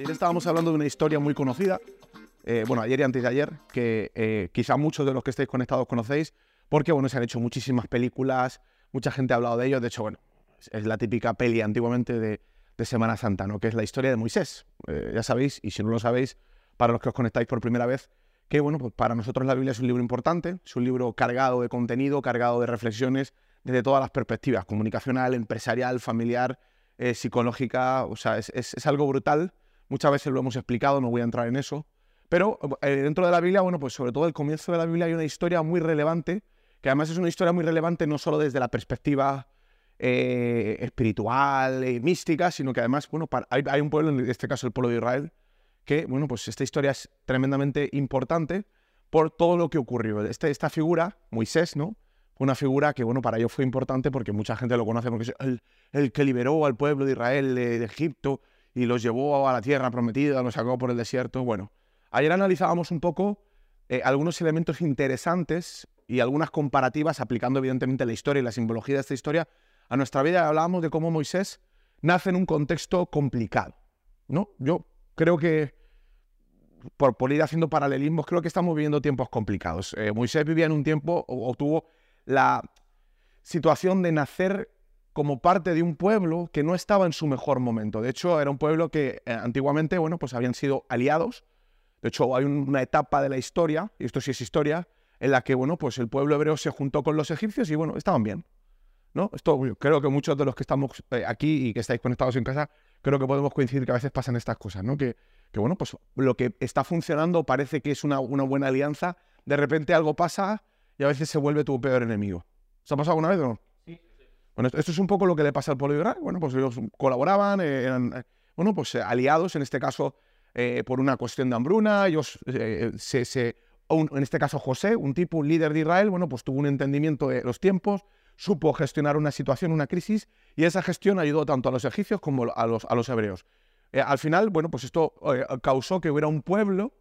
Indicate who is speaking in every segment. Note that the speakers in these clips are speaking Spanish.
Speaker 1: Ayer estábamos hablando de una historia muy conocida, eh, bueno, ayer y antes de ayer, que eh, quizá muchos de los que estáis conectados conocéis, porque bueno, se han hecho muchísimas películas, mucha gente ha hablado de ello, de hecho, bueno, es la típica peli antiguamente de, Semana Santa, ¿no? que es la historia de Moisés. Eh, ya sabéis, y si no lo sabéis, para los que os conectáis por primera vez, que bueno, pues para nosotros la Biblia es un libro importante, es un libro cargado de contenido, cargado de reflexiones desde todas las perspectivas, comunicacional, empresarial, familiar, psicológica, o sea, es algo brutal Muchas veces lo hemos explicado, no voy a entrar en eso. Pero eh, dentro de la Biblia, bueno, pues sobre todo el comienzo de la Biblia hay una historia muy relevante, que además es una historia muy relevante no solo desde la perspectiva eh, espiritual y mística, sino que además, bueno, hay, un pueblo, en este caso el pueblo de Israel, que, bueno, pues esta historia es tremendamente importante por todo lo que ocurrió. Este, esta figura, Moisés, ¿no? Una figura que, bueno, para ellos fue importante porque mucha gente lo conoce porque es el, que liberó al pueblo de Israel de Egipto y los llevó a la tierra prometida, los sacó por el desierto. Bueno, ayer analizábamos un poco eh, algunos elementos interesantes y algunas comparativas aplicando evidentemente la historia y la simbología de esta historia a nuestra vida. Hablábamos de cómo Moisés nace en un contexto complicado. ¿no? Yo creo que, por, ir haciendo paralelismos, creo que estamos viviendo tiempos complicados. Eh, Moisés vivía en un tiempo o tuvo la situación de nacer como parte de un pueblo que no estaba en su mejor momento. De hecho, era un pueblo que eh, antiguamente, bueno, pues habían sido aliados. De hecho, hay una etapa de la historia, y esto sí es historia, en la que, bueno, pues el pueblo hebreo se juntó con los egipcios y, bueno, estaban bien. ¿no? Esto creo que muchos de los que estamos eh, aquí y que estáis conectados en casa, creo que podemos coincidir que a veces pasan estas cosas, ¿no? Que, bueno, pues lo que está funcionando parece que es una, buena alianza, de repente algo pasa y a veces se vuelve tu peor enemigo. ¿Se ha pasado alguna vez no? Esto es un poco lo que le pasa al pueblo de Israel. Bueno, pues ellos colaboraban, eh, eran, eh, bueno, pues eh, aliados, en este caso por una cuestión de hambruna. Ellos, se, en este caso José, un tipo, un líder de Israel, bueno, pues tuvo un entendimiento de los tiempos, supo gestionar una situación, una crisis, y esa gestión ayudó tanto a los egipcios como a los, a los hebreos. al final, bueno, pues esto causó que hubiera un pueblo,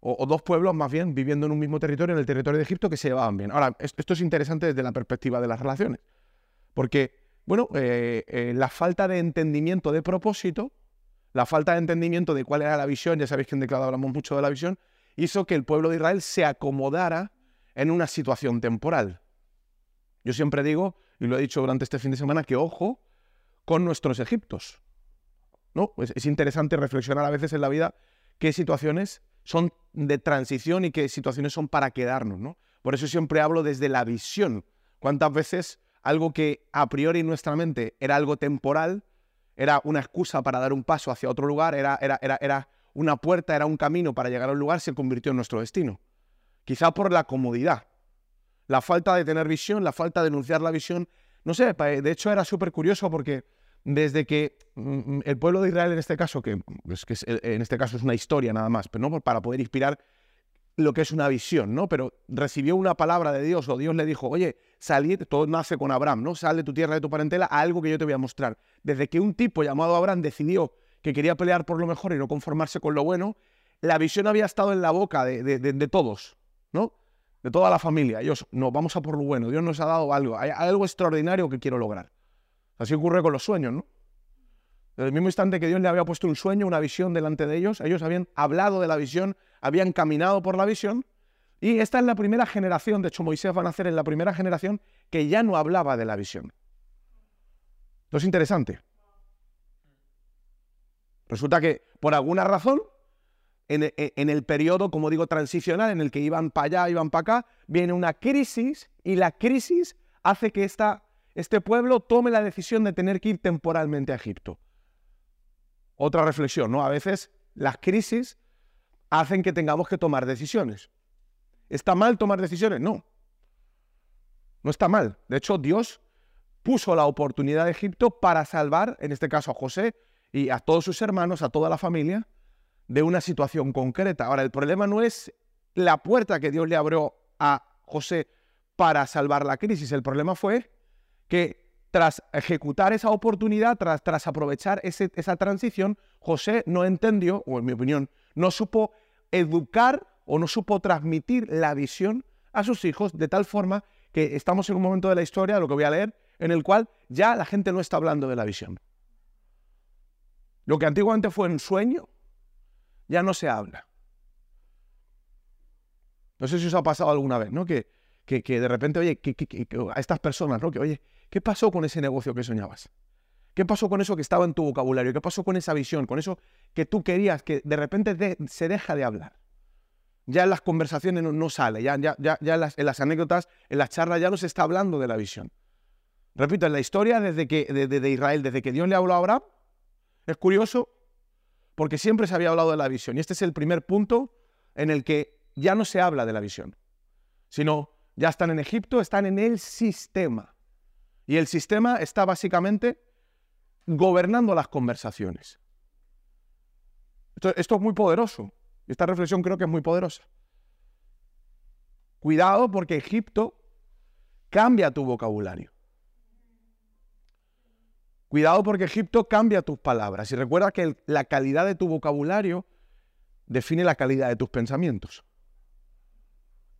Speaker 1: o, dos pueblos más bien, viviendo en un mismo territorio, en el territorio de Egipto, que se llevaban bien. Ahora, esto es interesante desde la perspectiva de las relaciones. Porque, bueno, eh, eh, la falta de entendimiento de propósito, la falta de entendimiento de cuál era la visión, ya sabéis que en Declado hablamos mucho de la visión, hizo que el pueblo de Israel se acomodara en una situación temporal. Yo siempre digo, y lo he dicho durante este fin de semana, que ojo con nuestros Egiptos. ¿no? Es, es interesante reflexionar a veces en la vida qué situaciones son de transición y qué situaciones son para quedarnos. ¿no? Por eso siempre hablo desde la visión. ¿Cuántas veces algo que a priori en nuestra mente era algo temporal, era una excusa para dar un paso hacia otro lugar, era, era, era, era una puerta, era un camino para llegar a un lugar, se convirtió en nuestro destino. Quizá por la comodidad, la falta de tener visión, la falta de enunciar la visión. No sé, de hecho era súper curioso porque desde que mm, el pueblo de Israel en este caso, que, es que en este caso es una historia nada más, pero no para poder inspirar lo que es una visión, ¿no? Pero recibió una palabra de Dios o Dios le dijo, oye, salid, todo nace con Abraham, ¿no? Sal de tu tierra, de tu parentela, algo que yo te voy a mostrar. Desde que un tipo llamado Abraham decidió que quería pelear por lo mejor y no conformarse con lo bueno, la visión había estado en la boca de, todos, ¿no? De toda la familia. Ellos, no, vamos a por lo bueno, Dios nos ha dado algo, hay algo extraordinario que quiero lograr. Así ocurre con los sueños, ¿no? Desde el mismo instante que Dios le había puesto un sueño, una visión delante de ellos, ellos habían hablado de la visión, habían caminado por la visión, y esta es la primera generación, de hecho Moisés va a nacer en la primera generación que ya no hablaba de la visión. Esto es interesante. Resulta que por alguna razón, en, e, en, el periodo, como digo, transicional, en el que iban para allá, iban para acá, viene una crisis y la crisis hace que esta, este pueblo tome la decisión de tener que ir temporalmente a Egipto otra reflexión, ¿no? A veces las crisis hacen que tengamos que tomar decisiones. ¿Está mal tomar decisiones? No. No está mal. De hecho, Dios puso la oportunidad de Egipto para salvar, en este caso a José y a todos sus hermanos, a toda la familia, de una situación concreta. Ahora, el problema no es la puerta que Dios le abrió a José para salvar la crisis. El problema fue que tras ejecutar esa oportunidad, tras, tras aprovechar esa transición, José no entendió, o en mi opinión, no supo educar o no supo transmitir la visión a sus hijos de tal forma que estamos en un momento de la historia, lo que voy a leer, en el cual ya la gente no está hablando de la visión. Lo que antiguamente fue un sueño, ya no se habla. No sé si os ha pasado alguna vez, ¿no? Que, que, de repente, oye, a estas personas, ¿no? Que, oye, ¿qué pasó con ese negocio que soñabas? ¿Qué pasó con eso que estaba en tu vocabulario? ¿Qué pasó con esa visión? Con eso que tú querías, que de repente se deja de hablar. Ya en las conversaciones no, sale, ya, en, las, anécdotas, en las charlas ya no se está hablando de la visión. Repito, en la historia desde que, de, Israel, desde que Dios le habló a Abraham, es curioso porque siempre se había hablado de la visión. Y este es el primer punto en el que ya no se habla de la visión, sino ya están en Egipto, están en el sistema. Y el sistema está básicamente gobernando las conversaciones. Esto, es muy poderoso. Esta reflexión creo que es muy poderosa. Cuidado porque Egipto cambia tu vocabulario. Cuidado porque Egipto cambia tus palabras. Y recuerda que la calidad de tu vocabulario define la calidad de tus pensamientos.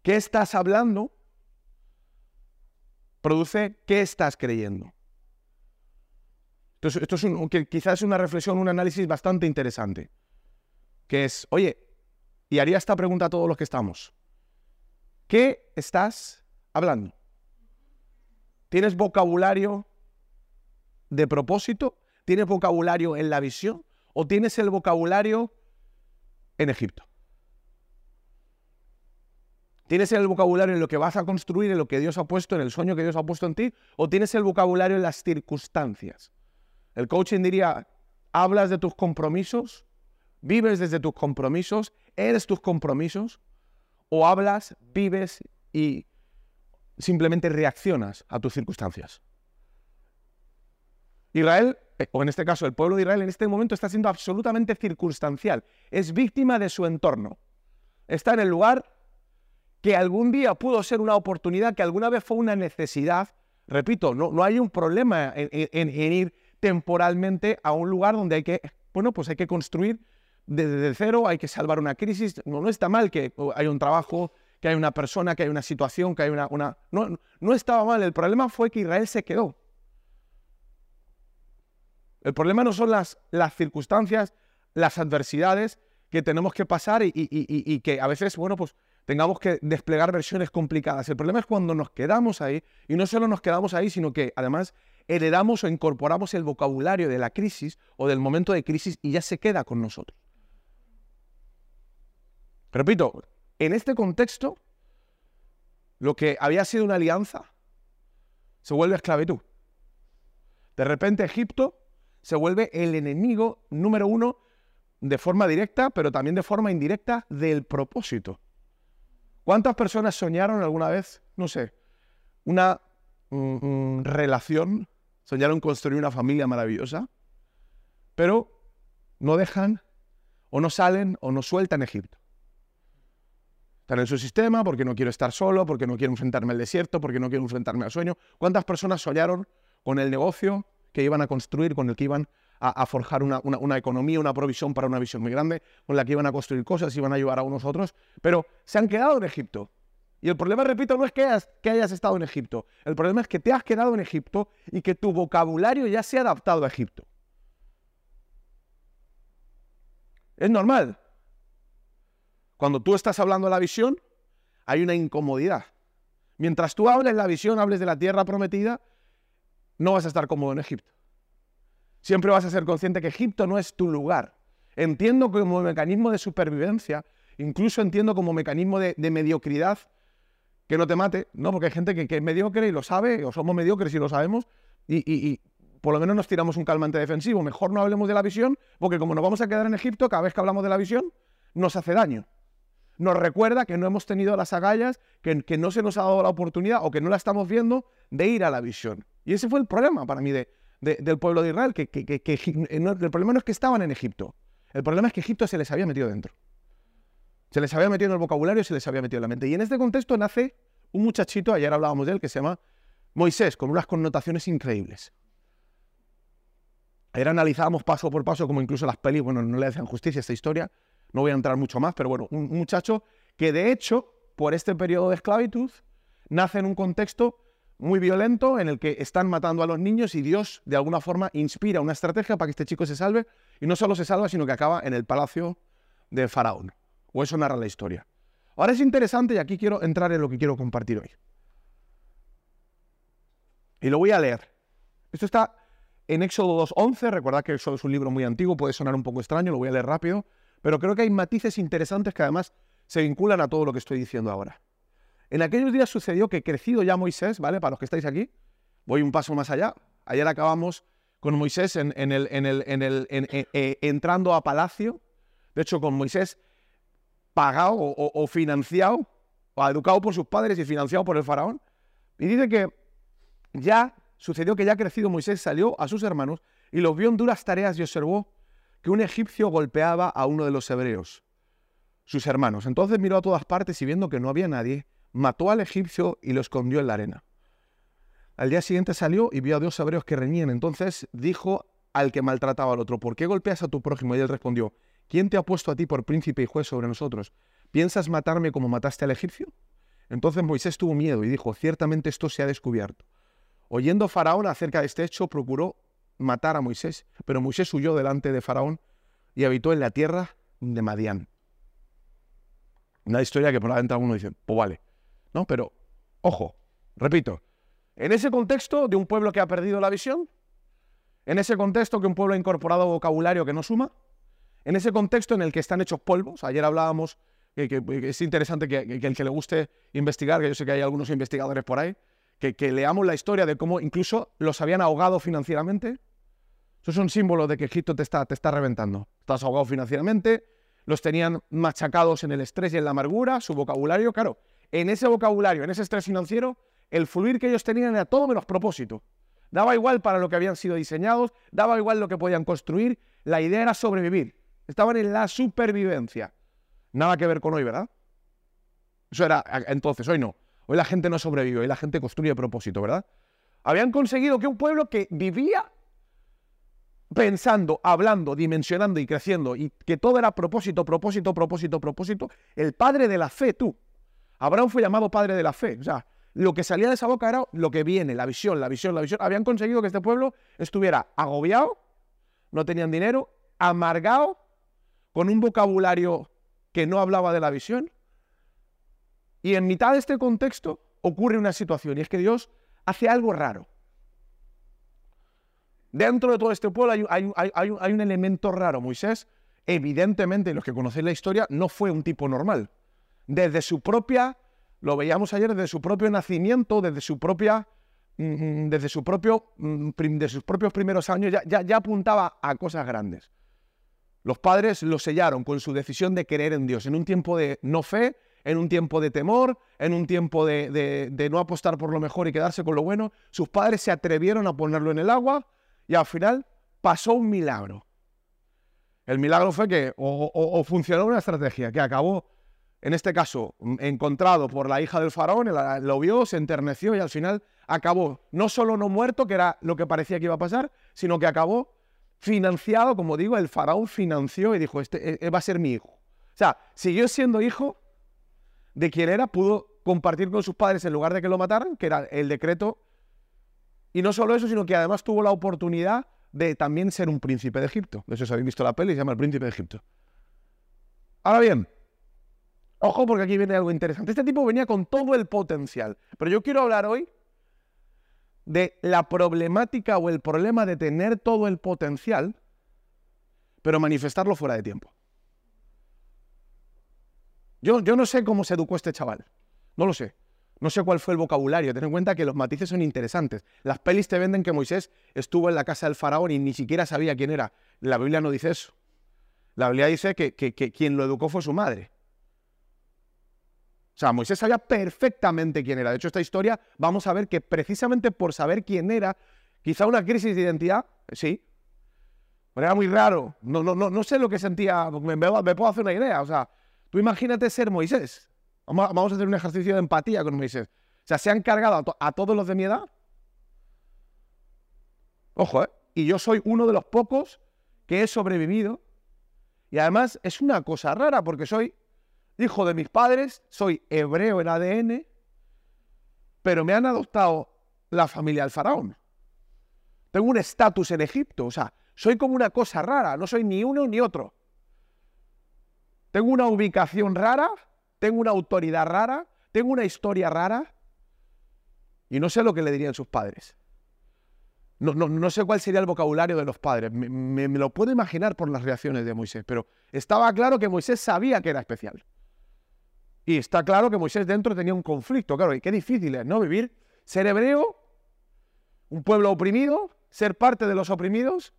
Speaker 1: ¿Qué estás hablando? Produce qué estás creyendo. Esto, es un, quizás es una reflexión, un análisis bastante interesante. Que es, oye, y haría esta pregunta a todos los que estamos. ¿Qué estás hablando? ¿Tienes vocabulario de propósito? ¿Tienes vocabulario en la visión? ¿O tienes el vocabulario en Egipto? ¿Tienes el vocabulario en lo que vas a construir, en lo que Dios ha puesto, en el sueño que Dios ha puesto en ti? ¿O tienes el vocabulario en las circunstancias? El coaching diría, hablas de tus compromisos, vives desde tus compromisos, eres tus compromisos, o hablas, vives y simplemente reaccionas a tus circunstancias. Israel, o en este caso el pueblo de Israel, en este momento está siendo absolutamente circunstancial. Es víctima de su entorno. Está en el lugar que algún día pudo ser una oportunidad, que alguna vez fue una necesidad. Repito, no, no hay un problema en, ir temporalmente a un lugar donde hay que, bueno, pues hay que construir desde cero, hay que salvar una crisis. No, está mal que hay un trabajo, que hay una persona, que hay una situación, que hay una... una... No, no estaba mal, el problema fue que Israel se quedó. El problema no son las, las circunstancias, las adversidades que tenemos que pasar y, y, que a veces, bueno, pues tengamos que desplegar versiones complicadas. El problema es cuando nos quedamos ahí, y no solo nos quedamos ahí, sino que además heredamos o incorporamos el vocabulario de la crisis o del momento de crisis y ya se queda con nosotros. Repito, en este contexto, lo que había sido una alianza se vuelve esclavitud. De repente Egipto se vuelve el enemigo número uno de forma directa, pero también de forma indirecta del propósito. ¿Cuántas personas soñaron alguna vez, no sé, una mm, mm, relación, soñaron construir una familia maravillosa, pero no dejan o no salen o no sueltan Egipto? Están en su sistema porque no quiero estar solo, porque no quiero enfrentarme al desierto, porque no quiero enfrentarme al sueño. ¿Cuántas personas soñaron con el negocio que iban a construir, con el que iban a, forjar una, economía, una provisión para una visión muy grande, con la que iban a construir cosas, iban a ayudar a unos otros, pero se han quedado en Egipto. Y el problema, repito, no es que hayas, que hayas estado en Egipto, el problema es que te has quedado en Egipto y que tu vocabulario ya se ha adaptado a Egipto. Es normal. Cuando tú estás hablando de la visión, hay una incomodidad. Mientras tú hables la visión, hables de la tierra prometida, no vas a estar cómodo en Egipto. Siempre vas a ser consciente que Egipto no es tu lugar. Entiendo como mecanismo de supervivencia, incluso entiendo como mecanismo de, mediocridad que no te mate, ¿no? Porque hay gente que, es mediocre y lo sabe, o somos mediocres y lo sabemos, y, por lo menos nos tiramos un calmante defensivo. Mejor no hablemos de la visión, porque como nos vamos a quedar en Egipto, cada vez que hablamos de la visión, nos hace daño. Nos recuerda que no hemos tenido las agallas, que, que no se nos ha dado la oportunidad o que no la estamos viendo de ir a la visión. Y ese fue el problema para mí de, del pueblo de Israel, que, el problema no es que estaban en Egipto, el problema es que Egipto se les había metido dentro. Se les había metido en el vocabulario, se les había metido en la mente. Y en este contexto nace un muchachito, ayer hablábamos de él, que se llama Moisés, con unas connotaciones increíbles. Ayer analizábamos paso por paso, como incluso las pelis, bueno, no le hacen justicia a esta historia, no voy a entrar mucho más, pero bueno, un muchacho que de hecho, por este periodo de esclavitud, nace en un contexto muy violento en el que están matando a los niños y Dios de alguna forma inspira una estrategia para que este chico se salve y no solo se salva, sino que acaba en el palacio de Faraón. O eso narra la historia. Ahora es interesante y aquí quiero entrar en lo que quiero compartir hoy. Y lo voy a leer. Esto está en Éxodo 2.11. Recordad que Éxodo es un libro muy antiguo, puede sonar un poco extraño, lo voy a leer rápido. Pero creo que hay matices interesantes que además se vinculan a todo lo que estoy diciendo ahora. En aquellos días sucedió que crecido ya Moisés, ¿vale? Para los que estáis aquí, voy un paso más allá. Ayer acabamos con Moisés en, el, en el, en el eh, entrando a palacio. De hecho, con Moisés pagado o, financiado, o educado por sus padres y financiado por el faraón. Y dice que ya sucedió que ya crecido Moisés salió a sus hermanos y los vio en duras tareas y observó que un egipcio golpeaba a uno de los hebreos, sus hermanos. Entonces miró a todas partes y viendo que no había nadie, mató al egipcio y lo escondió en la arena. Al día siguiente salió y vio a dos hebreos que reñían. Entonces dijo al que maltrataba al otro, ¿por qué golpeas a tu prójimo? Y él respondió, ¿Quién te ha puesto a ti por príncipe y juez sobre nosotros? ¿Piensas matarme como mataste al egipcio? Entonces Moisés tuvo miedo y dijo, ciertamente esto se ha descubierto. Oyendo Faraón acerca de este hecho, procuró matar a Moisés, pero Moisés huyó delante de Faraón y habitó en la tierra de Madián. Una historia que probablemente alguno dice, pues vale, ¿no? Pero, ojo, repito, en ese contexto de un pueblo que ha perdido la visión, en ese contexto que un pueblo ha incorporado vocabulario que no suma, en ese contexto en el que están hechos polvos, ayer hablábamos que, es interesante que, el que le guste investigar, que yo sé que hay algunos investigadores por ahí, que, leamos la historia de cómo incluso los habían ahogado financieramente. Eso es un símbolo de que Egipto te está, te está reventando. Estás ahogado financieramente, los tenían machacados en el estrés y en la amargura, su vocabulario, claro, en ese vocabulario, en ese estrés financiero, el fluir que ellos tenían era todo menos propósito. Daba igual para lo que habían sido diseñados, daba igual lo que podían construir, la idea era sobrevivir. Estaban en la supervivencia. Nada que ver con hoy, ¿verdad? Eso era entonces, hoy no. Hoy la gente no sobrevive, hoy la gente construye propósito, ¿verdad? Habían conseguido que un pueblo que vivía pensando, hablando, dimensionando y creciendo, y que todo era propósito, propósito, propósito, propósito, el padre de la fe, tú. Abraham fue llamado padre de la fe. O sea, lo que salía de esa boca era lo que viene, la visión, la visión, la visión. Habían conseguido que este pueblo estuviera agobiado, no tenían dinero, amargado con un vocabulario que no hablaba de la visión. Y en mitad de este contexto ocurre una situación y es que Dios hace algo raro. Dentro de todo este pueblo hay, un elemento raro. Moisés, evidentemente, los que conocéis la historia, no fue un tipo normal. Desde su propia, lo veíamos ayer, desde su propio nacimiento, desde su propia, mm, mm, desde su propio, mm, de sus propios primeros años, ya, ya apuntaba a cosas grandes. Los padres lo sellaron con su decisión de creer en Dios, en un tiempo de no fe, en un tiempo de temor, en un tiempo de, no apostar por lo mejor y quedarse con lo bueno. Sus padres se atrevieron a ponerlo en el agua y al final pasó un milagro. El milagro fue que o, funcionó una estrategia que acabó, en este caso, encontrado por la hija del faraón, lo vio, se enterneció y al final acabó no solo no muerto, que era lo que parecía que iba a pasar, sino que acabó financiado, como digo, el faraón financió y dijo, este eh, eh, va a ser mi hijo. O sea, siguió siendo hijo de quien era, pudo compartir con sus padres en lugar de que lo mataran, que era el decreto. Y no solo eso, sino que además tuvo la oportunidad de también ser un príncipe de Egipto. De eso si habéis visto la peli, se llama el príncipe de Egipto. Ahora bien, ojo porque aquí viene algo interesante. Este tipo venía con todo el potencial. Pero yo quiero hablar hoy de la problemática o el problema de tener todo el potencial, pero manifestarlo fuera de tiempo. Yo, yo no sé cómo se educó este chaval, no lo sé. No sé cuál fue el vocabulario. Ten en cuenta que los matices son interesantes. Las pelis te venden que Moisés estuvo en la casa del faraón y ni siquiera sabía quién era. La Biblia no dice eso. La Biblia dice que quien lo educó fue su madre. O sea, Moisés sabía perfectamente quién era. De hecho, esta historia vamos a ver que precisamente por saber quién era, quizá una crisis de identidad, sí. Pero era muy raro. No, no, no, no sé lo que sentía. Me, me, puedo hacer una idea. O sea, tú imagínate ser Moisés. Vamos, a hacer un ejercicio de empatía con Moisés. O sea, se han cargado a, a todos los de mi edad. Ojo, ¿eh? Y yo soy uno de los pocos que he sobrevivido. Y además es una cosa rara porque soy hijo de mis padres, soy hebreo en ADN, pero me han adoptado la familia del faraón. Tengo un estatus en Egipto, o sea, soy como una cosa rara, no soy ni uno ni otro. tengo una ubicación rara, tengo una autoridad rara, tengo una historia rara y no sé lo que le dirían sus padres. No, no, sé cuál sería el vocabulario de los padres. Me, lo puedo imaginar por las reacciones de Moisés, pero estaba claro que Moisés sabía que era especial. Y está claro que Moisés dentro tenía un conflicto. Claro, y qué difícil es, ¿no? Vivir, ser hebreo, un pueblo oprimido, ser parte de los oprimidos,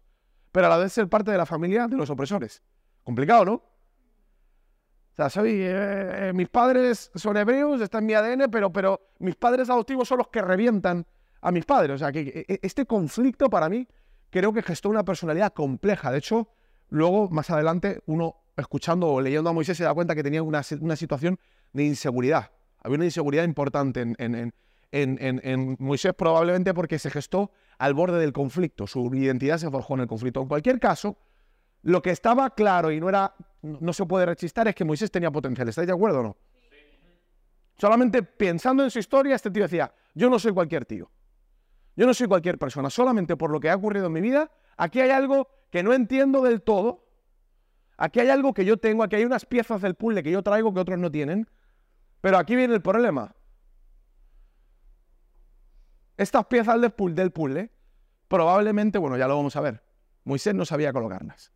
Speaker 1: pero a la vez ser parte de la familia de los opresores. Complicado, ¿no? O sea, soy, eh, eh, mis padres son hebreos, está en mi ADN, pero, pero mis padres adoptivos son los que revientan a mis padres. O sea, que e, este conflicto para mí creo que gestó una personalidad compleja. De hecho, luego, más adelante, uno escuchando o leyendo a Moisés se da cuenta que tenía una, situación de inseguridad. Había una inseguridad importante en, Moisés probablemente porque se gestó al borde del conflicto. Su identidad se forjó en el conflicto. En cualquier caso, lo que estaba claro y no, era, no se puede rechistar es que Moisés tenía potencial. ¿Estáis de acuerdo o no? Solamente pensando en su historia, este tío decía, yo no soy cualquier tío. Yo no soy cualquier persona, solamente por lo que ha ocurrido en mi vida, aquí hay algo que no entiendo del todo, aquí hay algo que yo tengo, aquí hay unas piezas del puzzle que yo traigo que otros no tienen, pero aquí viene el problema. Estas piezas del puzzle, puzzle probablemente, bueno, ya lo vamos a ver, Moisés no sabía colocarlas.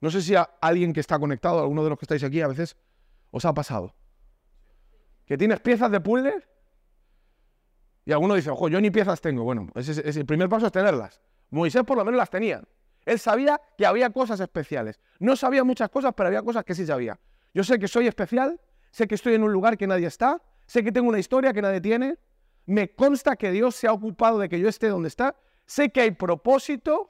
Speaker 1: No sé si a alguien que está conectado, alguno de los que estáis aquí, a veces os ha pasado. Que tienes piezas de puzzle y alguno dice, ojo, yo ni piezas tengo. Bueno, el primer paso es tenerlas. Moisés por lo menos las tenía. Él sabía que había cosas especiales. No sabía muchas cosas, pero había cosas que sí sabía. Yo sé que soy especial, sé que estoy en un lugar que nadie está, sé que tengo una historia que nadie tiene, me consta que Dios se ha ocupado de que yo esté donde está, sé que hay propósito,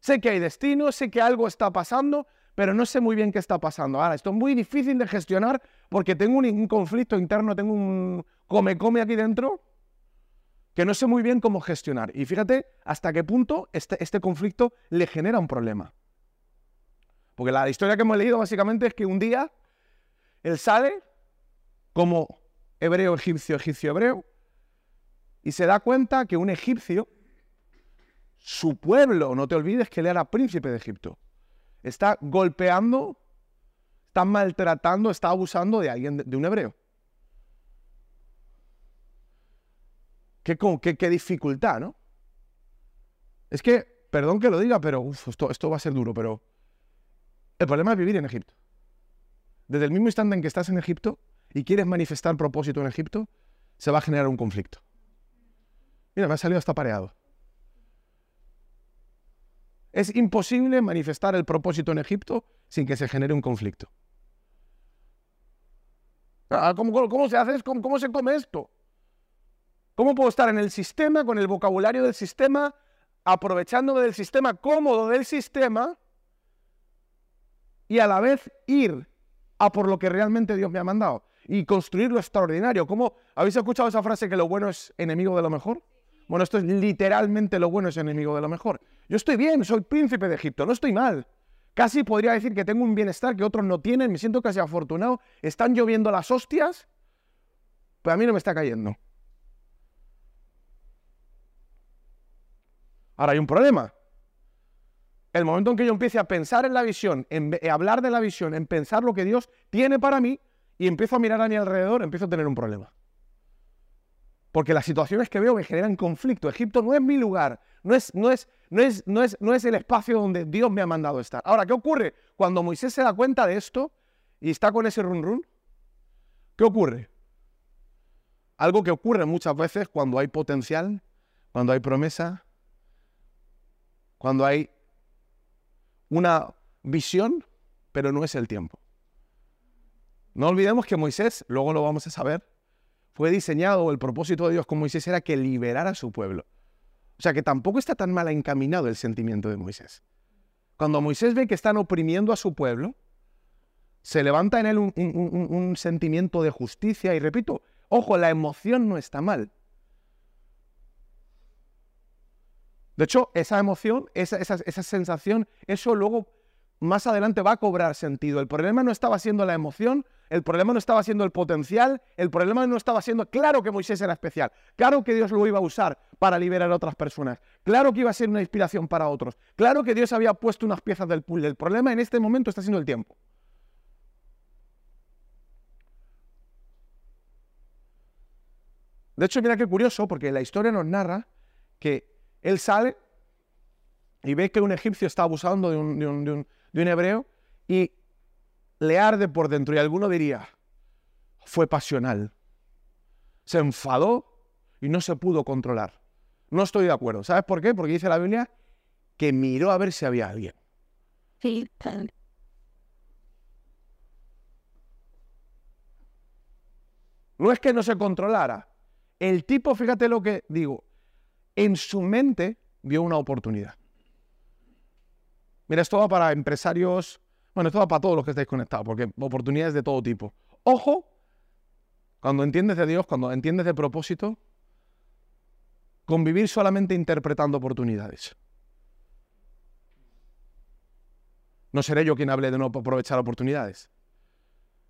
Speaker 1: sé que hay destino, sé que algo está pasando, pero no sé muy bien qué está pasando. Ahora, esto es muy difícil de gestionar porque tengo un, conflicto interno, tengo un come-come aquí dentro que no sé muy bien cómo gestionar. Y fíjate hasta qué punto este, este conflicto le genera un problema. Porque la historia que hemos leído básicamente es que un día él sale como hebreo, egipcio, egipcio, hebreo, y se da cuenta que un egipcio, su pueblo, no te olvides que él era príncipe de Egipto, está golpeando, está maltratando, está abusando de alguien, de un hebreo. Qué, qué, dificultad, ¿no? Es que, perdón que lo diga, pero esto, esto va a ser duro, pero el problema es vivir en Egipto. Desde el mismo instante en que estás en Egipto y quieres manifestar propósito en Egipto, se va a generar un conflicto. Mira, me ha salido hasta pareado. Es imposible manifestar el propósito en Egipto sin que se genere un conflicto. Ah, ¿Cómo, se hace? ¿Cómo se come esto? ¿Cómo puedo estar en el sistema, con el vocabulario del sistema, aprovechándome del sistema, cómodo del sistema, y a la vez ir a por lo que realmente Dios me ha mandado y construir lo extraordinario? ¿Cómo habéis escuchado esa frase que lo bueno es enemigo de lo mejor? Bueno, esto es literalmente lo bueno es enemigo de lo mejor. Yo estoy bien, soy príncipe de Egipto, no estoy mal. Casi podría decir que tengo un bienestar que otros no tienen, me siento casi afortunado. Están lloviendo las hostias, pero a mí no me está cayendo. Ahora hay un problema. El momento en que yo empiece a pensar en la visión, en hablar de la visión, en pensar lo que Dios tiene para mí y empiezo a mirar a mi alrededor, empiezo a tener un problema. Porque las situaciones que veo me generan conflicto. Egipto no es mi lugar, no es, no es, no es, no es, no es el espacio donde Dios me ha mandado estar. Ahora, ¿qué ocurre? Cuando Moisés se da cuenta de esto y está con ese run run, ¿qué ocurre? Algo que ocurre muchas veces cuando hay potencial, cuando hay promesa, cuando hay una visión, pero no es el tiempo. No olvidemos que Moisés, luego lo vamos a saber, fue diseñado, el propósito de Dios con Moisés era que liberara a su pueblo. O sea que tampoco está tan mal encaminado el sentimiento de Moisés. Cuando Moisés ve que están oprimiendo a su pueblo, se levanta en él un, un sentimiento de justicia y repito, ojo, la emoción no está mal. De hecho, esa emoción, esa, sensación, eso luego más adelante va a cobrar sentido. El problema no estaba siendo la emoción, el problema no estaba siendo el potencial, el problema no estaba siendo, claro que Moisés era especial, claro que Dios lo iba a usar para liberar a otras personas, claro que iba a ser una inspiración para otros, claro que Dios había puesto unas piezas del puzzle. El problema en este momento está siendo el tiempo. De hecho, mira qué curioso, porque la historia nos narra que él sale y ve que un egipcio está abusando de un, hebreo y le arde por dentro. Y alguno diría, fue pasional. Se enfadó y no se pudo controlar. No estoy de acuerdo. ¿Sabes por qué? Porque dice la Biblia que miró a ver si había alguien. No es que no se controlara. El tipo, fíjate lo que digo, en su mente vio una oportunidad. Mira, esto va para empresarios, bueno, esto va para todos los que estáis conectados, porque oportunidades de todo tipo. Ojo, cuando entiendes de Dios, cuando entiendes de propósito, convivir solamente interpretando oportunidades. No seré yo quien hable de no aprovechar oportunidades.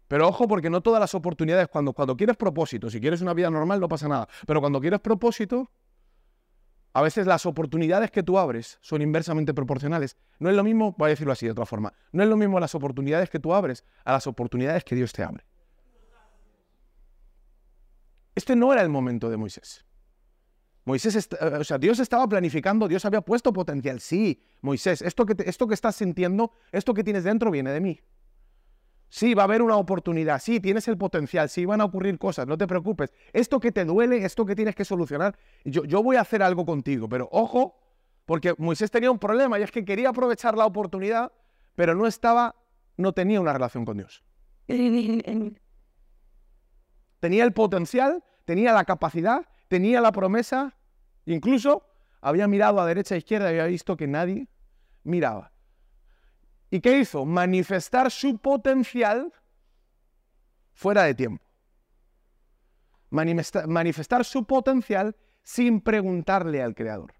Speaker 1: Pero ojo, porque no todas las oportunidades, cuando, cuando quieres propósito, si quieres una vida normal, no pasa nada. Pero cuando quieres propósito, a veces las oportunidades que tú abres son inversamente proporcionales. No es lo mismo, voy a decirlo así de otra forma, no es lo mismo las oportunidades que tú abres a las oportunidades que Dios te abre. Este no era el momento de Moisés. Moisés, eh, o sea, Dios estaba planificando, Dios había puesto potencial. Sí, Moisés, esto que, esto que estás sintiendo, esto que tienes dentro viene de mí. Sí, va a haber una oportunidad, sí, tienes el potencial, sí, van a ocurrir cosas, no te preocupes. Esto que te duele, esto que tienes que solucionar, yo, yo voy a hacer algo contigo, pero ojo, porque Moisés tenía un problema y es que quería aprovechar la oportunidad, pero no estaba, no tenía una relación con Dios. Tenía el potencial, tenía la capacidad, tenía la promesa, incluso había mirado a derecha e izquierda y había visto que nadie miraba. ¿Y qué hizo? Manifestar su potencial fuera de tiempo. Manifestar, su potencial sin preguntarle al Creador.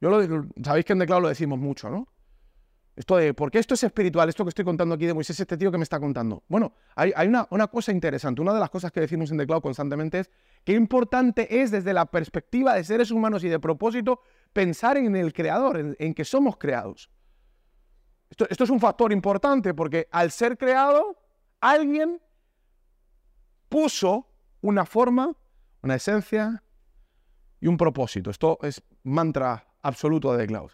Speaker 1: Yo lo, sabéis que en Declaro lo decimos mucho, ¿no? Esto de, ¿por qué esto es espiritual? Esto que estoy contando aquí de Moisés, este tío que me está contando. Bueno, hay, una, una, cosa interesante. Una de las cosas que decimos en Declaro constantemente es qué importante es desde la perspectiva de seres humanos y de propósito pensar en el Creador, en que somos creados. Esto, es un factor importante porque al ser creado, alguien puso una forma, una esencia y un propósito. Esto es mantra absoluto de Cloud.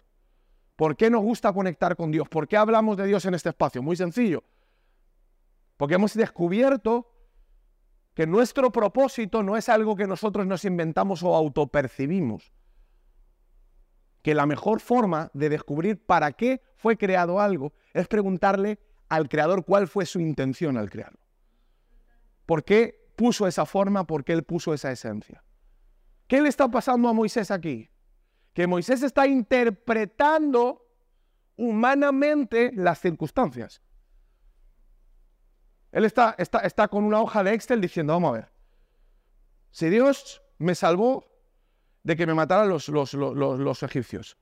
Speaker 1: ¿Por qué nos gusta conectar con Dios? ¿Por qué hablamos de Dios en este espacio? Muy sencillo. Porque hemos descubierto que nuestro propósito no es algo que nosotros nos inventamos o autopercibimos que la mejor forma de descubrir para qué fue creado algo es preguntarle al creador cuál fue su intención al crearlo. ¿Por qué puso esa forma? ¿Por qué él puso esa esencia? ¿Qué le está pasando a Moisés aquí? Que Moisés está interpretando humanamente las circunstancias. Él está, está, está con una hoja de Excel diciendo, vamos a ver, si Dios me salvó de que me mataran los, egipcios.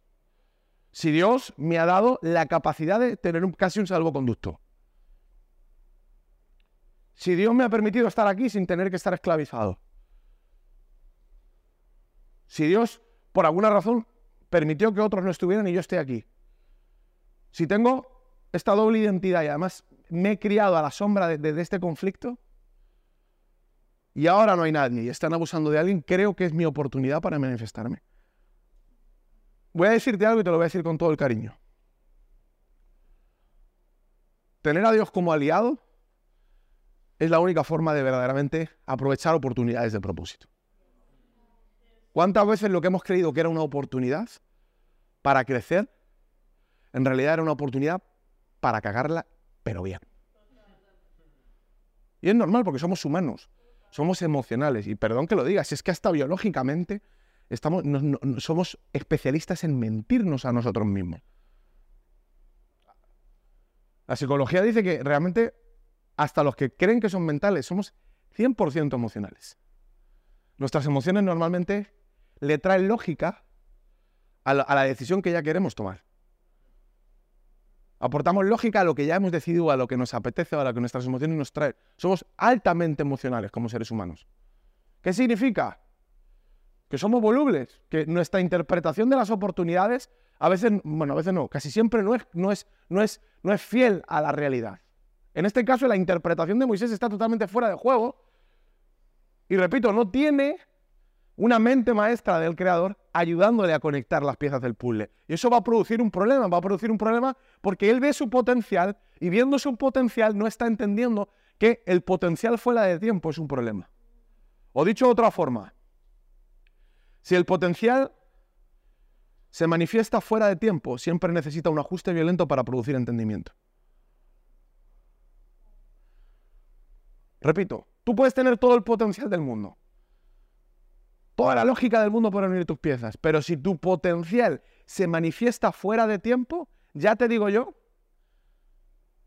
Speaker 1: Si Dios me ha dado la capacidad de tener casi un salvoconducto. Si Dios me ha permitido estar aquí sin tener que estar esclavizado. Si Dios, por alguna razón, permitió que otros no estuvieran y yo esté aquí. Si tengo esta doble identidad y además me he criado a la sombra de este conflicto, y ahora no hay nadie y están abusando de alguien, creo que es mi oportunidad para manifestarme. Voy a decirte algo y te lo voy a decir con todo el cariño. Tener a Dios como aliado es la única forma de verdaderamente aprovechar oportunidades de propósito. ¿Cuántas veces lo que hemos creído que era una oportunidad para crecer, en realidad era una oportunidad para cagarla, pero bien? Y es normal porque somos humanos somos emocionales. Y perdón que lo diga, si es que hasta biológicamente estamos, somos especialistas en mentirnos a nosotros mismos. La psicología dice que realmente hasta los que creen que son mentales somos 100% emocionales. Nuestras emociones normalmente le traen lógica a la, a la decisión que ya queremos tomar. Aportamos lógica a lo que ya hemos decidido, a lo que nos apetece, a lo que nuestras emociones nos traen. Somos altamente emocionales como seres humanos. ¿Qué significa? Que somos volubles, que nuestra interpretación de las oportunidades a veces, bueno, a veces no, casi siempre no es, no es, no es, no es fiel a la realidad. En este caso, la interpretación de Moisés está totalmente fuera de juego. Y repito, no tiene una mente maestra del creador ayudándole a conectar las piezas del puzzle. Y eso va a producir un problema, va a producir un problema porque él ve su potencial y viendo su potencial no está entendiendo que el potencial fuera de tiempo es un problema. O dicho de otra forma, si el potencial se manifiesta fuera de tiempo, siempre necesita un ajuste violento para producir entendimiento. Repito, tú puedes tener todo el potencial del mundo, toda la lógica del mundo para unir tus piezas. Pero si tu potencial se manifiesta fuera de tiempo, ya te digo yo,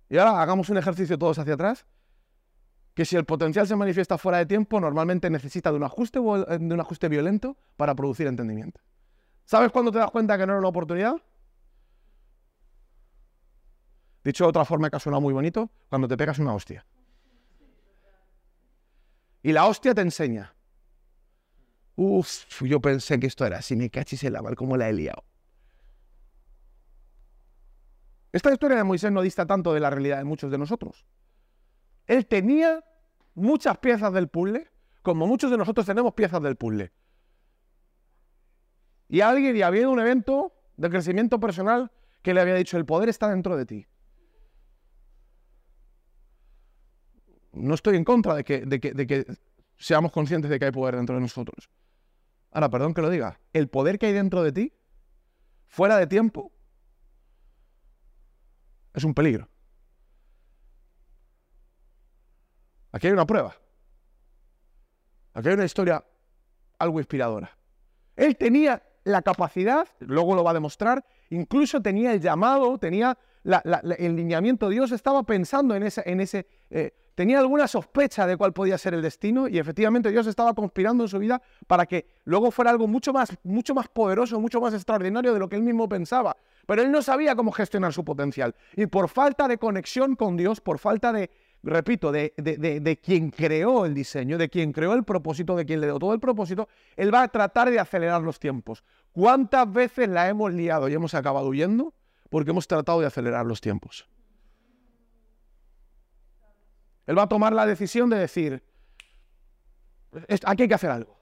Speaker 1: y ahora hagamos un ejercicio todos hacia atrás, que si el potencial se manifiesta fuera de tiempo, normalmente necesita de un ajuste, de un ajuste violento para producir entendimiento. ¿Sabes cuándo te das cuenta que no era una oportunidad? Dicho de otra forma que ha sonado muy bonito, cuando te pegas una hostia. Y la hostia te enseña Uf, yo pensé que esto era me cachis en la mal, como la he liado. Esta historia de Moisés no dista tanto de la realidad de muchos de nosotros. Él tenía muchas piezas del puzzle, como muchos de nosotros tenemos piezas del puzzle. Y alguien, y había un evento de crecimiento personal que le había dicho, el poder está dentro de ti. No estoy en contra de que, de que seamos conscientes de que hay poder dentro de nosotros. Ahora, perdón que lo diga, el poder que hay dentro de ti, fuera de tiempo, es un peligro. Aquí hay una prueba. Aquí hay una historia algo inspiradora. Él tenía la capacidad, luego lo va a demostrar, incluso tenía el llamado, tenía el lineamiento. Dios estaba pensando en ese, en ese eh, tenía alguna sospecha de cuál podía ser el destino y efectivamente Dios estaba conspirando en su vida para que luego fuera algo mucho más, mucho más poderoso, mucho más extraordinario de lo que él mismo pensaba. Pero él no sabía cómo gestionar su potencial. Y por falta de conexión con Dios, por falta de, repito, de, de, quien creó el diseño, de quien creó el propósito, de quien le dio todo el propósito, él va a tratar de acelerar los tiempos. ¿Cuántas veces la hemos liado y hemos acabado huyendo? Porque hemos tratado de acelerar los tiempos. Él va a tomar la decisión de decir, aquí hay que hacer algo.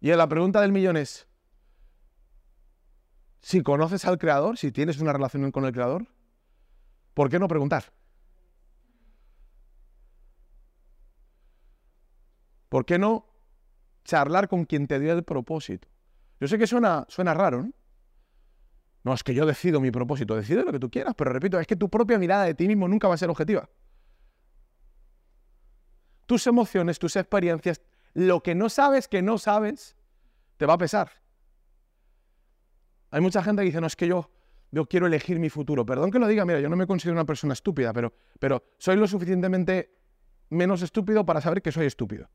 Speaker 1: Y la pregunta del millón es, si conoces al Creador, si tienes una relación con el Creador, ¿por qué no preguntar? ¿Por qué no charlar con quien te dio el propósito? Yo sé que suena, suena raro, ¿no? No, es que yo decido mi propósito, decide lo que tú quieras, pero repito, es que tu propia mirada de ti mismo nunca va a ser objetiva tus emociones, tus experiencias, lo que no sabes que no sabes, te va a pesar. Hay mucha gente que dice, no, es que yo, yo quiero elegir mi futuro. Perdón que lo diga, mira, yo no me considero una persona estúpida, pero, pero soy lo suficientemente menos estúpido para saber que soy estúpido.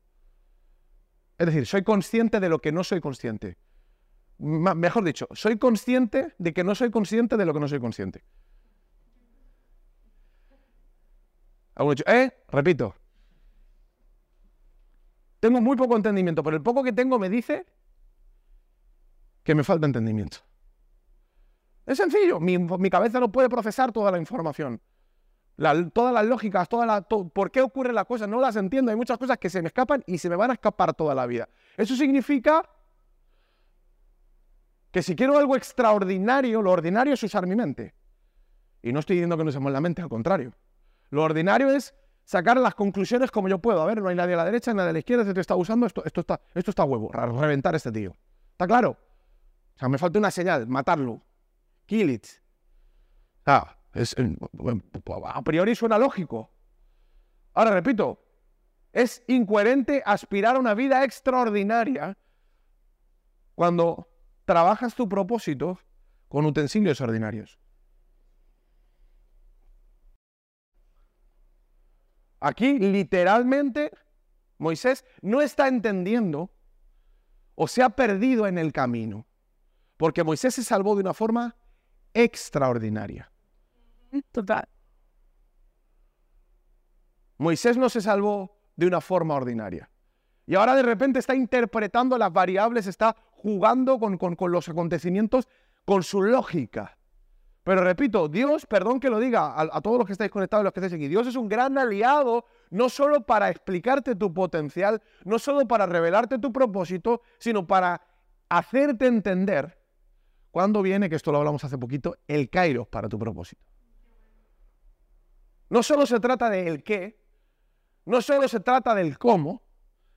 Speaker 1: Es decir, soy consciente de lo que no soy consciente. Mejor dicho, soy consciente de que no soy consciente de lo que no soy consciente. ¿eh? Repito, tengo muy poco entendimiento, pero el poco que tengo me dice que me falta entendimiento. Es sencillo, mi, cabeza no puede procesar toda la información. todas las lógicas, toda la, por qué ocurren las cosas, no las entiendo. Hay muchas cosas que se me escapan y se me van a escapar toda la vida. Eso significa que si quiero algo extraordinario, lo ordinario es usar mi mente. Y no estoy diciendo que no usemos la mente, al contrario. Lo ordinario es sacar las conclusiones como yo puedo. A ver, no hay nadie a la derecha, nadie a la izquierda, este te está usando, esto, esto, está, esto está huevo, reventar a este tío. ¿Está claro? O sea, me falta una señal, matarlo. Kill it. Ah, es, a priori suena lógico. Ahora repito, es incoherente aspirar a una vida extraordinaria cuando trabajas tu propósito con utensilios ordinarios. Aquí literalmente Moisés no está entendiendo o se ha perdido en el camino. Porque Moisés se salvó de una forma extraordinaria.
Speaker 2: Total.
Speaker 1: Moisés no se salvó de una forma ordinaria. Y ahora de repente está interpretando las variables, está jugando con, los acontecimientos con su lógica. Pero repito, Dios, perdón que lo diga a, todos los que estáis conectados y los que estáis aquí, Dios es un gran aliado no solo para explicarte tu potencial, no solo para revelarte tu propósito, sino para hacerte entender cuándo viene, que esto lo hablamos hace poquito, el kairos para tu propósito. No solo se trata de el qué, no solo se trata del cómo,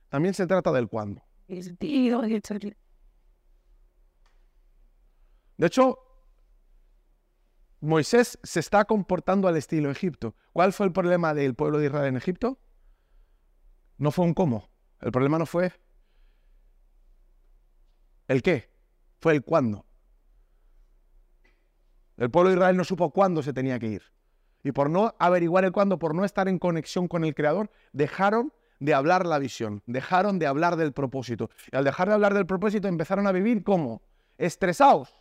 Speaker 1: también se trata del cuándo. De hecho, Moisés se está comportando al estilo Egipto. ¿Cuál fue el problema del pueblo de Israel en Egipto? No fue un cómo. El problema no fue el qué, fue el cuándo. El pueblo de Israel no supo cuándo se tenía que ir. Y por no averiguar el cuándo, por no estar en conexión con el Creador, dejaron de hablar la visión, dejaron de hablar del propósito. Y al dejar de hablar del propósito empezaron a vivir como estresados.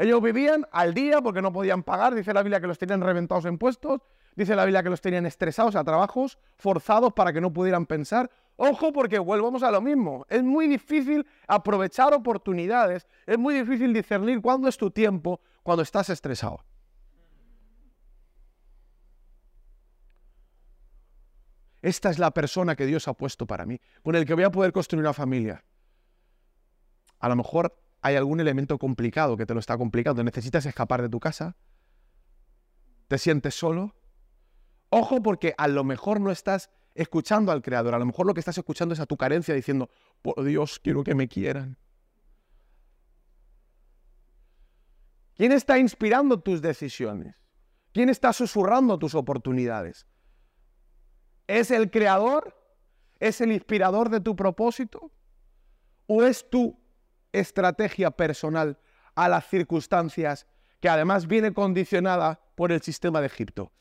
Speaker 1: Ellos vivían al día porque no podían pagar, dice la Biblia que los tenían reventados en puestos, dice la Biblia que los tenían estresados a trabajos, forzados para que no pudieran pensar. Ojo porque volvemos a lo mismo, es muy difícil aprovechar oportunidades, es muy difícil discernir cuándo es tu tiempo cuando estás estresado. Esta es la persona que Dios ha puesto para mí, con el que voy a poder construir una familia. A lo mejor hay algún elemento complicado que te lo está complicando. Necesitas escapar de tu casa. Te sientes solo. Ojo porque a lo mejor no estás escuchando al Creador. A lo mejor lo que estás escuchando es a tu carencia diciendo, por Dios, quiero que me quieran. ¿Quién está inspirando tus decisiones? ¿Quién está susurrando tus oportunidades? ¿Es el creador? ¿Es el inspirador de tu propósito? ¿O es tu estrategia personal a las circunstancias que además viene condicionada por el sistema de Egipto?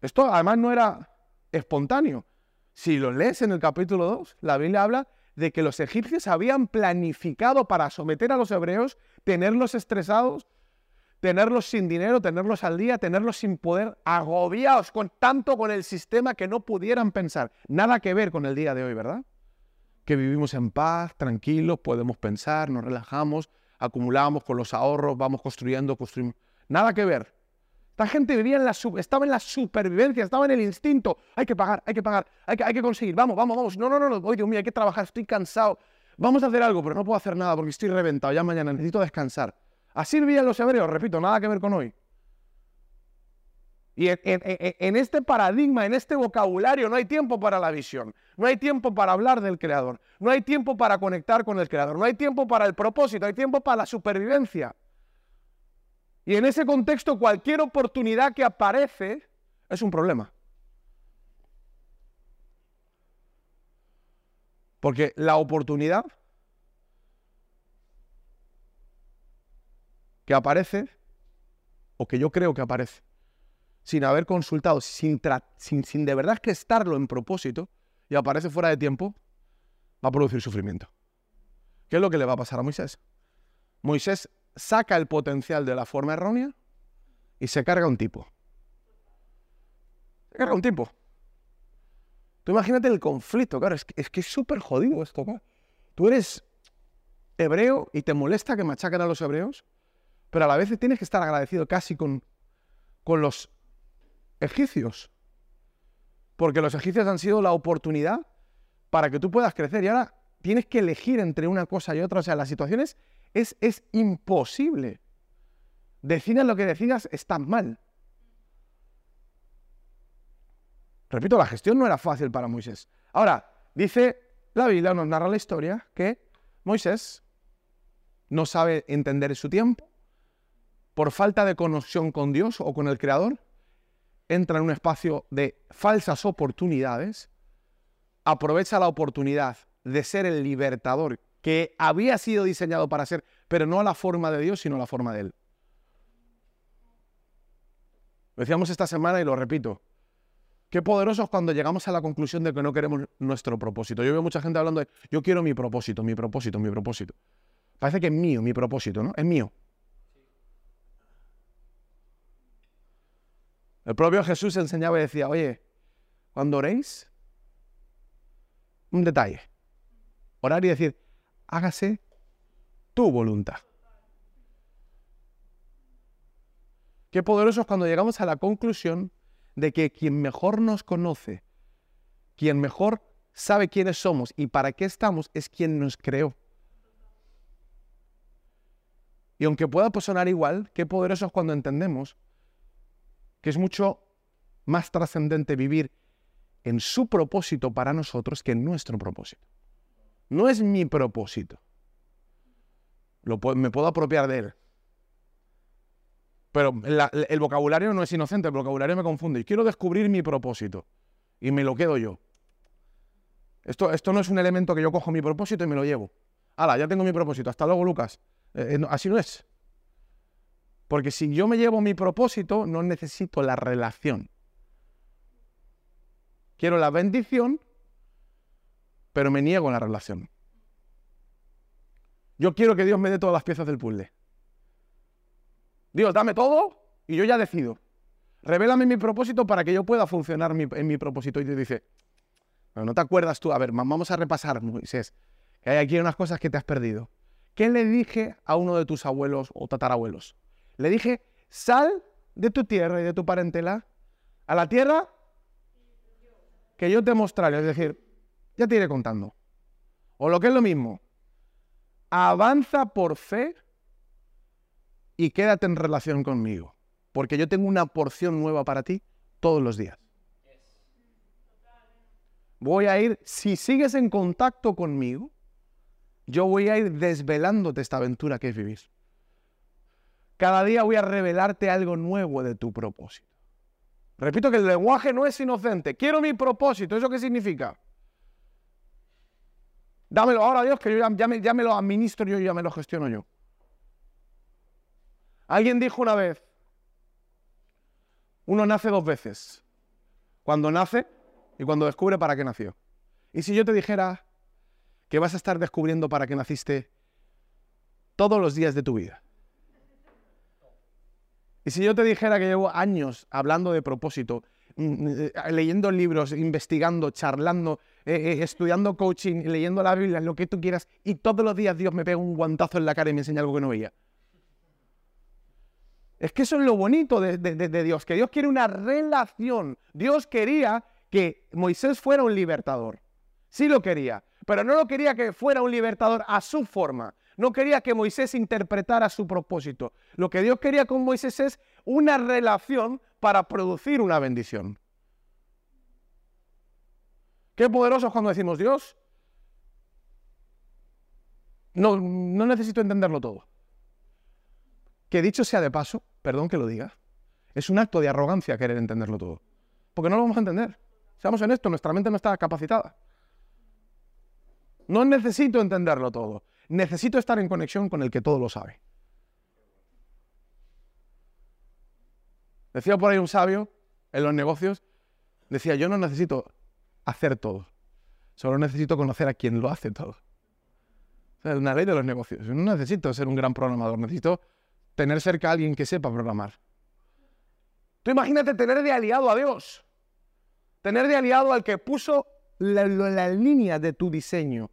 Speaker 1: Esto además no era espontáneo. Si lo lees en el capítulo 2, la Biblia habla de que los egipcios habían planificado para someter a los hebreos, tenerlos estresados, tenerlos sin dinero, tenerlos al día, tenerlos sin poder, agobiados con tanto con el sistema que no pudieran pensar. Nada que ver con el día de hoy, ¿verdad? Que vivimos en paz, tranquilos, podemos pensar, nos relajamos, acumulamos con los ahorros, vamos construyendo, construimos. Nada que ver. Esta gente vivía en la estaba en la supervivencia, estaba en el instinto. Hay que pagar, hay que pagar, hay que, hay que conseguir. Vamos, vamos, vamos. No, no, no, no. Oye, Dios mío, hay que trabajar, estoy cansado. Vamos a hacer algo, pero no puedo hacer nada porque estoy reventado. Ya mañana necesito descansar. Así vivían los hebreos, repito, nada que ver con hoy. Y en, este paradigma, en este vocabulario, no hay tiempo para la visión, no hay tiempo para hablar del Creador, no hay tiempo para conectar con el Creador, no hay tiempo para el propósito, hay tiempo para la supervivencia. Y en ese contexto, cualquier oportunidad que aparece es un problema. Porque la oportunidad que aparece, o que yo creo que aparece, sin haber consultado, sin, sin, de verdad que estarlo en propósito, y aparece fuera de tiempo, va a producir sufrimiento. ¿Qué es lo que le va a pasar a Moisés? Moisés saca el potencial de la forma errónea y se carga un tipo. Se carga un tipo. Tú imagínate el conflicto, claro, es que es que súper jodido esto. Tú eres hebreo y te molesta que machaquen a los hebreos pero a la vez tienes que estar agradecido casi con, con los egipcios, porque los egipcios han sido la oportunidad para que tú puedas crecer y ahora tienes que elegir entre una cosa y otra, o sea, las situaciones es, es imposible. Decidas lo que decidas, estás mal. Repito, la gestión no era fácil para Moisés. Ahora, dice la Biblia, nos narra la historia, que Moisés no sabe entender su tiempo, por falta de conexión con Dios o con el Creador, entra en un espacio de falsas oportunidades, aprovecha la oportunidad de ser el libertador que había sido diseñado para ser, pero no a la forma de Dios, sino a la forma de Él. Lo decíamos esta semana y lo repito, Qué poderosos cuando llegamos a la conclusión de que no queremos nuestro propósito. Yo veo mucha gente hablando de, yo quiero mi propósito, mi propósito, mi propósito. Parece que es mío, mi propósito, ¿no? Es mío. El propio Jesús enseñaba y decía, oye, cuando oréis, un detalle. Orar y decir, hágase tu voluntad. Qué poderoso es cuando llegamos a la conclusión de que quien mejor nos conoce, quien mejor sabe quiénes somos y para qué estamos, es quien nos creó. Y aunque pueda sonar igual, qué poderoso es cuando entendemos que es mucho más trascendente vivir en su propósito para nosotros que en nuestro propósito. No es mi propósito. me puedo apropiar de él. Pero el vocabulario no es inocente, el vocabulario me confunde. Y quiero descubrir mi propósito. Y me lo quedo yo. Esto, esto no es un elemento que yo cojo mi propósito y me lo llevo. Hala, ya tengo mi propósito. Hasta luego, Lucas. Eh, eh, así no es. Porque si yo me llevo mi propósito, no necesito la relación. Quiero la bendición, pero me niego a la relación. Yo quiero que Dios me dé todas las piezas del puzzle. Dios, dame todo y yo ya decido. Revélame mi propósito para que yo pueda funcionar en mi propósito. Y te dice, no, te acuerdas tú. A ver, vamos a repasar, Moisés, que hay aquí unas cosas que te has perdido. ¿Qué le dije a uno de tus abuelos o tatarabuelos? Le dije, sal de tu tierra y de tu parentela a la tierra que yo te mostraré. Es decir, ya te iré contando. O lo que es lo mismo, avanza por fe y quédate en relación conmigo, porque yo tengo una porción nueva para ti todos los días. Voy a ir, si sigues en contacto conmigo, yo voy a ir desvelándote esta aventura que es vivir. Cada día voy a revelarte algo nuevo de tu propósito. Repito que el lenguaje no es inocente. Quiero mi propósito. ¿Eso qué significa? Dámelo ahora, Dios, que yo ya, ya me lo administro yo ya me lo gestiono yo. Alguien dijo una vez, uno nace dos veces, cuando nace y cuando descubre para qué nació. Y si yo te dijera que vas a estar descubriendo para qué naciste todos los días de tu vida. Y si yo te dijera que llevo años hablando de propósito, mm, eh, leyendo libros, investigando, charlando, eh, eh, estudiando coaching, leyendo la Biblia, lo que tú quieras, y todos los días Dios me pega un guantazo en la cara y me enseña algo que no veía. Es que eso es lo bonito de, Dios, que Dios quiere una relación. Dios quería que Moisés fuera un libertador. Sí lo quería, pero no lo quería que fuera un libertador a su forma. No quería que Moisés interpretara su propósito. Lo que Dios quería con Moisés es una relación para producir una bendición. Qué poderoso cuando decimos Dios. No, no necesito entenderlo todo. Que dicho sea de paso, perdón que lo diga, es un acto de arrogancia querer entenderlo todo. Porque no lo vamos a entender. Seamos honestos, nuestra mente no está capacitada. No necesito entenderlo todo. Necesito estar en conexión con el que todo lo sabe. Decía por ahí un sabio en los negocios, decía, yo no necesito hacer todo, solo necesito conocer a quien lo hace todo. es una ley de los negocios. No necesito ser un gran programador, necesito tener cerca a alguien que sepa programar. Tú imagínate tener de aliado a Dios, tener de aliado al que puso la, línea de tu diseño,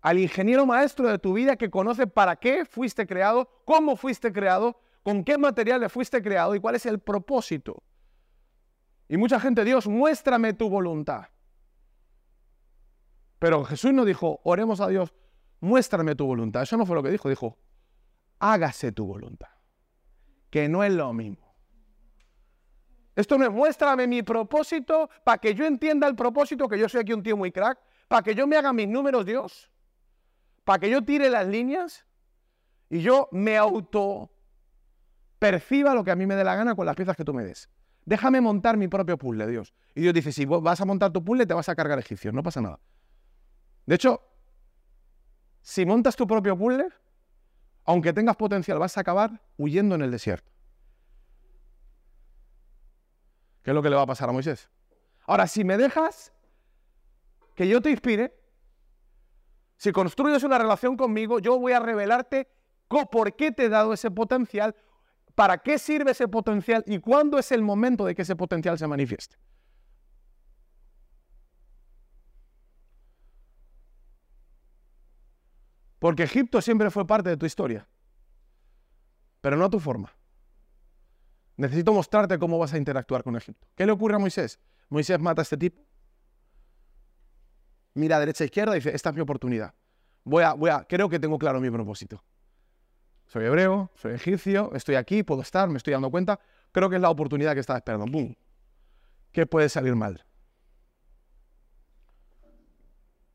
Speaker 1: al ingeniero maestro de tu vida que conoce para qué fuiste creado, cómo fuiste creado, con qué materiales fuiste creado y cuál es el propósito. Y mucha gente, Dios, muéstrame tu voluntad. Pero Jesús no dijo, oremos a Dios, muéstrame tu voluntad. Eso no fue lo que dijo, dijo, hágase tu voluntad, que no es lo mismo. Esto no es muéstrame mi propósito para que yo entienda el propósito, que yo soy aquí un tío muy crack, para que yo me haga mis números, Dios, para que yo tire las líneas y yo me auto perciba lo que a mí me dé la gana con las piezas que tú me des. Déjame montar mi propio puzzle, Dios. Y Dios dice, si vas a montar tu puzzle, te vas a cargar egipcios, no pasa nada. De hecho, si montas tu propio puzzle, aunque tengas potencial, vas a acabar huyendo en el desierto. ¿Qué es lo que le va a pasar a Moisés? Ahora, si me dejas que yo te inspire, si construyes una relación conmigo, yo voy a revelarte por qué te he dado ese potencial, para qué sirve ese potencial y cuándo es el momento de que ese potencial se manifieste. Porque Egipto siempre fue parte de tu historia, pero no tu forma. Necesito mostrarte cómo vas a interactuar con Egipto. ¿Qué le ocurre a Moisés? Moisés mata a este tipo. Mira a derecha e izquierda y dice, esta es mi oportunidad. Voy a, voy a, creo que tengo claro mi propósito. Soy hebreo, soy egipcio, estoy aquí, puedo estar, me estoy dando cuenta. Creo que es la oportunidad que estaba esperando. ¡Bum! ¿Qué puede salir mal?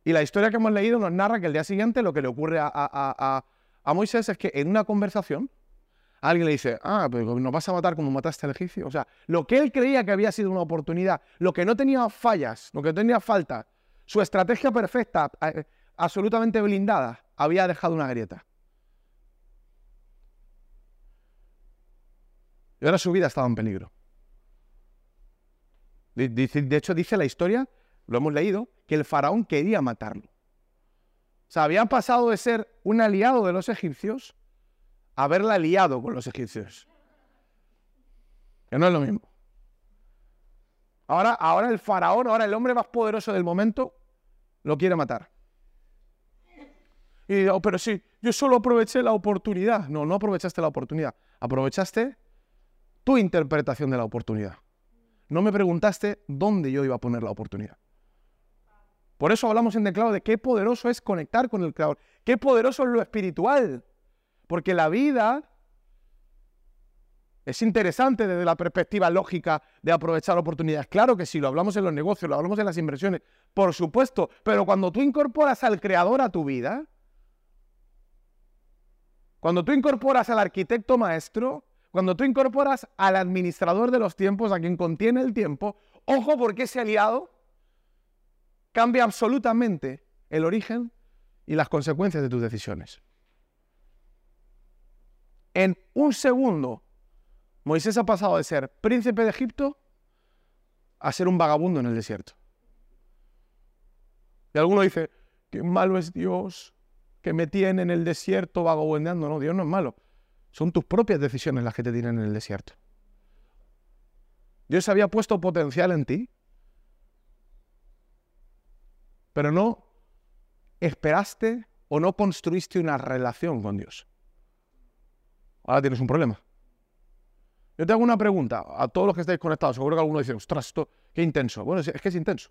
Speaker 1: Y la historia que hemos leído nos narra que el día siguiente lo que le ocurre a, Moisés es que en una conversación alguien le dice, ah, pero nos vas a matar como mataste al egipcio. O sea, lo que él creía que había sido una oportunidad, lo que no tenía fallas, lo que no tenía falta, su estrategia perfecta, eh, absolutamente blindada, había dejado una grieta. Y ahora su vida estaba en peligro. De hecho, dice la historia lo hemos leído, que el faraón quería matarlo. O sea, habían pasado de ser un aliado de los egipcios a haberla aliado con los egipcios. Que no es lo mismo. Ahora, ahora el faraón, ahora el hombre más poderoso del momento, lo quiere matar. Y oh, pero sí, yo solo aproveché la oportunidad. No, no aprovechaste la oportunidad. Aprovechaste tu interpretación de la oportunidad. No me preguntaste dónde yo iba a poner la oportunidad. Por eso hablamos en declaro de qué poderoso es conectar con el Creador, qué poderoso es lo espiritual. Porque la vida es interesante desde la perspectiva lógica de aprovechar oportunidades. Claro que sí, lo hablamos en los negocios, lo hablamos en las inversiones, por supuesto. Pero cuando tú incorporas al Creador a tu vida, cuando tú incorporas al arquitecto maestro, cuando tú incorporas al administrador de los tiempos, a quien contiene el tiempo, ojo porque ese aliado cambia absolutamente el origen y las consecuencias de tus decisiones. En un segundo, Moisés ha pasado de ser príncipe de Egipto a ser un vagabundo en el desierto. Y alguno dice, qué malo es Dios que me tiene en el desierto vagabundeando. No, Dios no es malo. Son tus propias decisiones las que te tienen en el desierto. Dios había puesto potencial en ti pero no esperaste o no construiste una relación con Dios. Ahora tienes un problema. Yo te hago una pregunta a todos los que estáis conectados. Seguro que alguno dice, ostras, esto, qué intenso. Bueno, es que es intenso.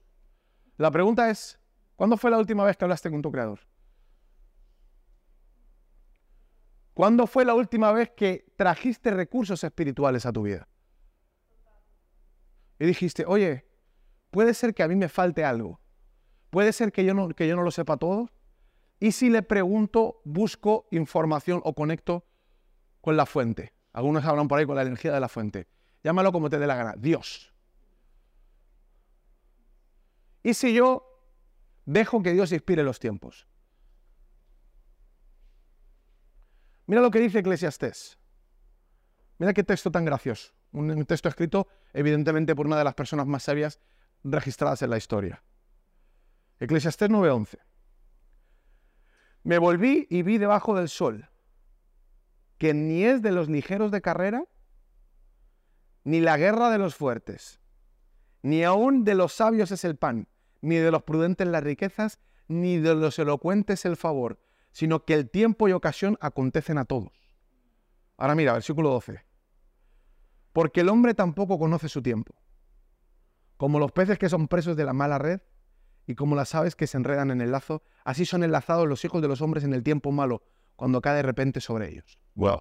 Speaker 1: La pregunta es, ¿cuándo fue la última vez que hablaste con tu creador? ¿Cuándo fue la última vez que trajiste recursos espirituales a tu vida? Y dijiste, oye, puede ser que a mí me falte algo. Puede ser que yo no, que yo no lo sepa todo. Y si le pregunto, busco información o conecto con la fuente. Algunos hablan por ahí con la energía de la fuente. Llámalo como te dé la gana. Dios. Y si yo dejo que Dios inspire los tiempos. Mira lo que dice Eclesiastés. Mira qué texto tan gracioso. Un texto escrito evidentemente por una de las personas más sabias registradas en la historia. Eclesiastés 9:11. Me volví y vi debajo del sol que ni es de los ligeros de carrera, ni la guerra de los fuertes, ni aún de los sabios es el pan, ni de los prudentes las riquezas, ni de los elocuentes el favor, sino que el tiempo y ocasión acontecen a todos. Ahora mira, versículo 12. Porque el hombre tampoco conoce su tiempo. Como los peces que son presos de la mala red, y como las aves que se enredan en el lazo, así son enlazados los hijos de los hombres en el tiempo malo, cuando cae de repente sobre ellos. Wow.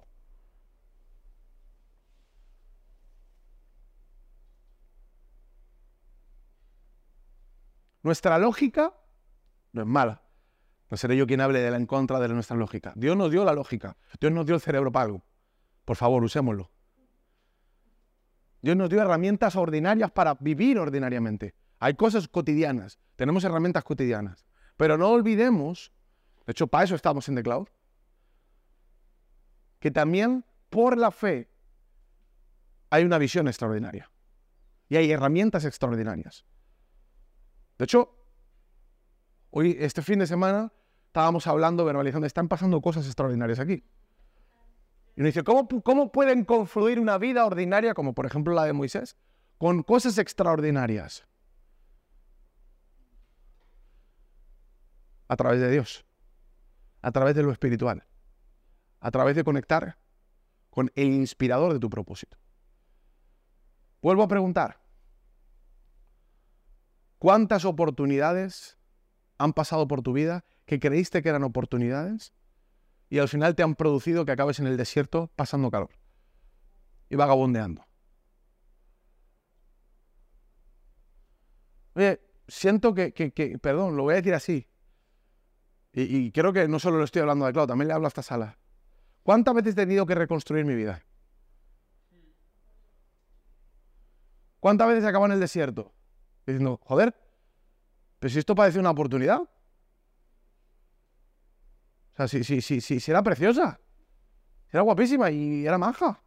Speaker 1: Nuestra lógica no es mala. No seré yo quien hable de la en contra de nuestra lógica. Dios nos dio la lógica. Dios nos dio el cerebro pago. Por favor, usémoslo. Dios nos dio herramientas ordinarias para vivir ordinariamente. Hay cosas cotidianas, tenemos herramientas cotidianas, pero no olvidemos, de hecho para eso estamos en The Cloud, que también por la fe hay una visión extraordinaria y hay herramientas extraordinarias. De hecho, hoy, este fin de semana, estábamos hablando, verbalizando, están pasando cosas extraordinarias aquí. Y uno dice, ¿cómo, ¿cómo pueden confluir una vida ordinaria, como por ejemplo la de Moisés, con cosas extraordinarias? A través de Dios, a través de lo espiritual, a través de conectar con el inspirador de tu propósito. Vuelvo a preguntar, ¿cuántas oportunidades han pasado por tu vida que creíste que eran oportunidades y al final te han producido que acabes en el desierto pasando calor y vagabundeando? Oye, siento que, perdón, lo voy a decir así, y, creo que no solo lo estoy hablando de Claudio, también le hablo a esta sala. ¿Cuántas veces he tenido que reconstruir mi vida? ¿Cuántas veces acabo en el desierto? Diciendo, joder, pero si esto parece una oportunidad. O sea, si, si, si, si, era preciosa. era guapísima y era maja.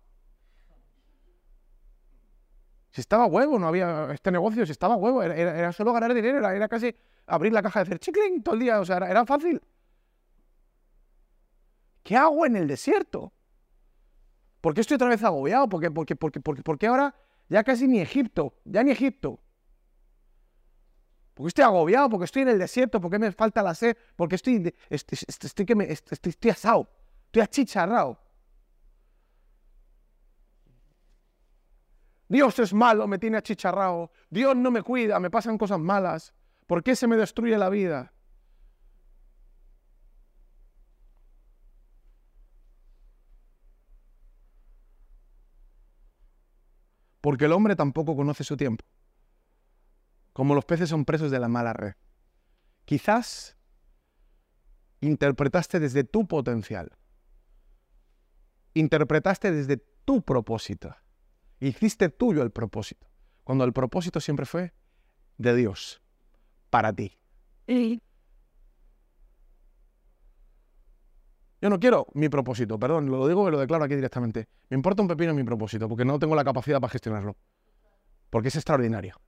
Speaker 1: Si estaba huevo, no había este negocio, si estaba huevo, era, solo ganar dinero, era, casi abrir la caja de hacer chicling todo el día, o sea, era fácil. ¿Qué hago en el desierto? ¿Por qué estoy otra vez agobiado? ¿Por qué, porque, porque, porque, ahora ya casi ni Egipto? Ya ni Egipto. Porque estoy agobiado, porque estoy en el desierto, porque me falta la sed, porque estoy, estoy, estoy, estoy, estoy asado, estoy achicharrado. Dios es malo, me tiene achicharrado. Dios no me cuida, me pasan cosas malas. ¿Por qué se me destruye la vida? Porque el hombre tampoco conoce su tiempo. Como los peces son presos de la mala red. Quizás interpretaste desde tu potencial. Interpretaste desde tu propósito. Hiciste tuyo el propósito. Cuando el propósito siempre fue de Dios, para ti. Yo no quiero mi propósito, perdón, lo digo y lo declaro aquí directamente. Me importa un pepino mi propósito, porque no tengo la capacidad para gestionarlo. Porque es extraordinario.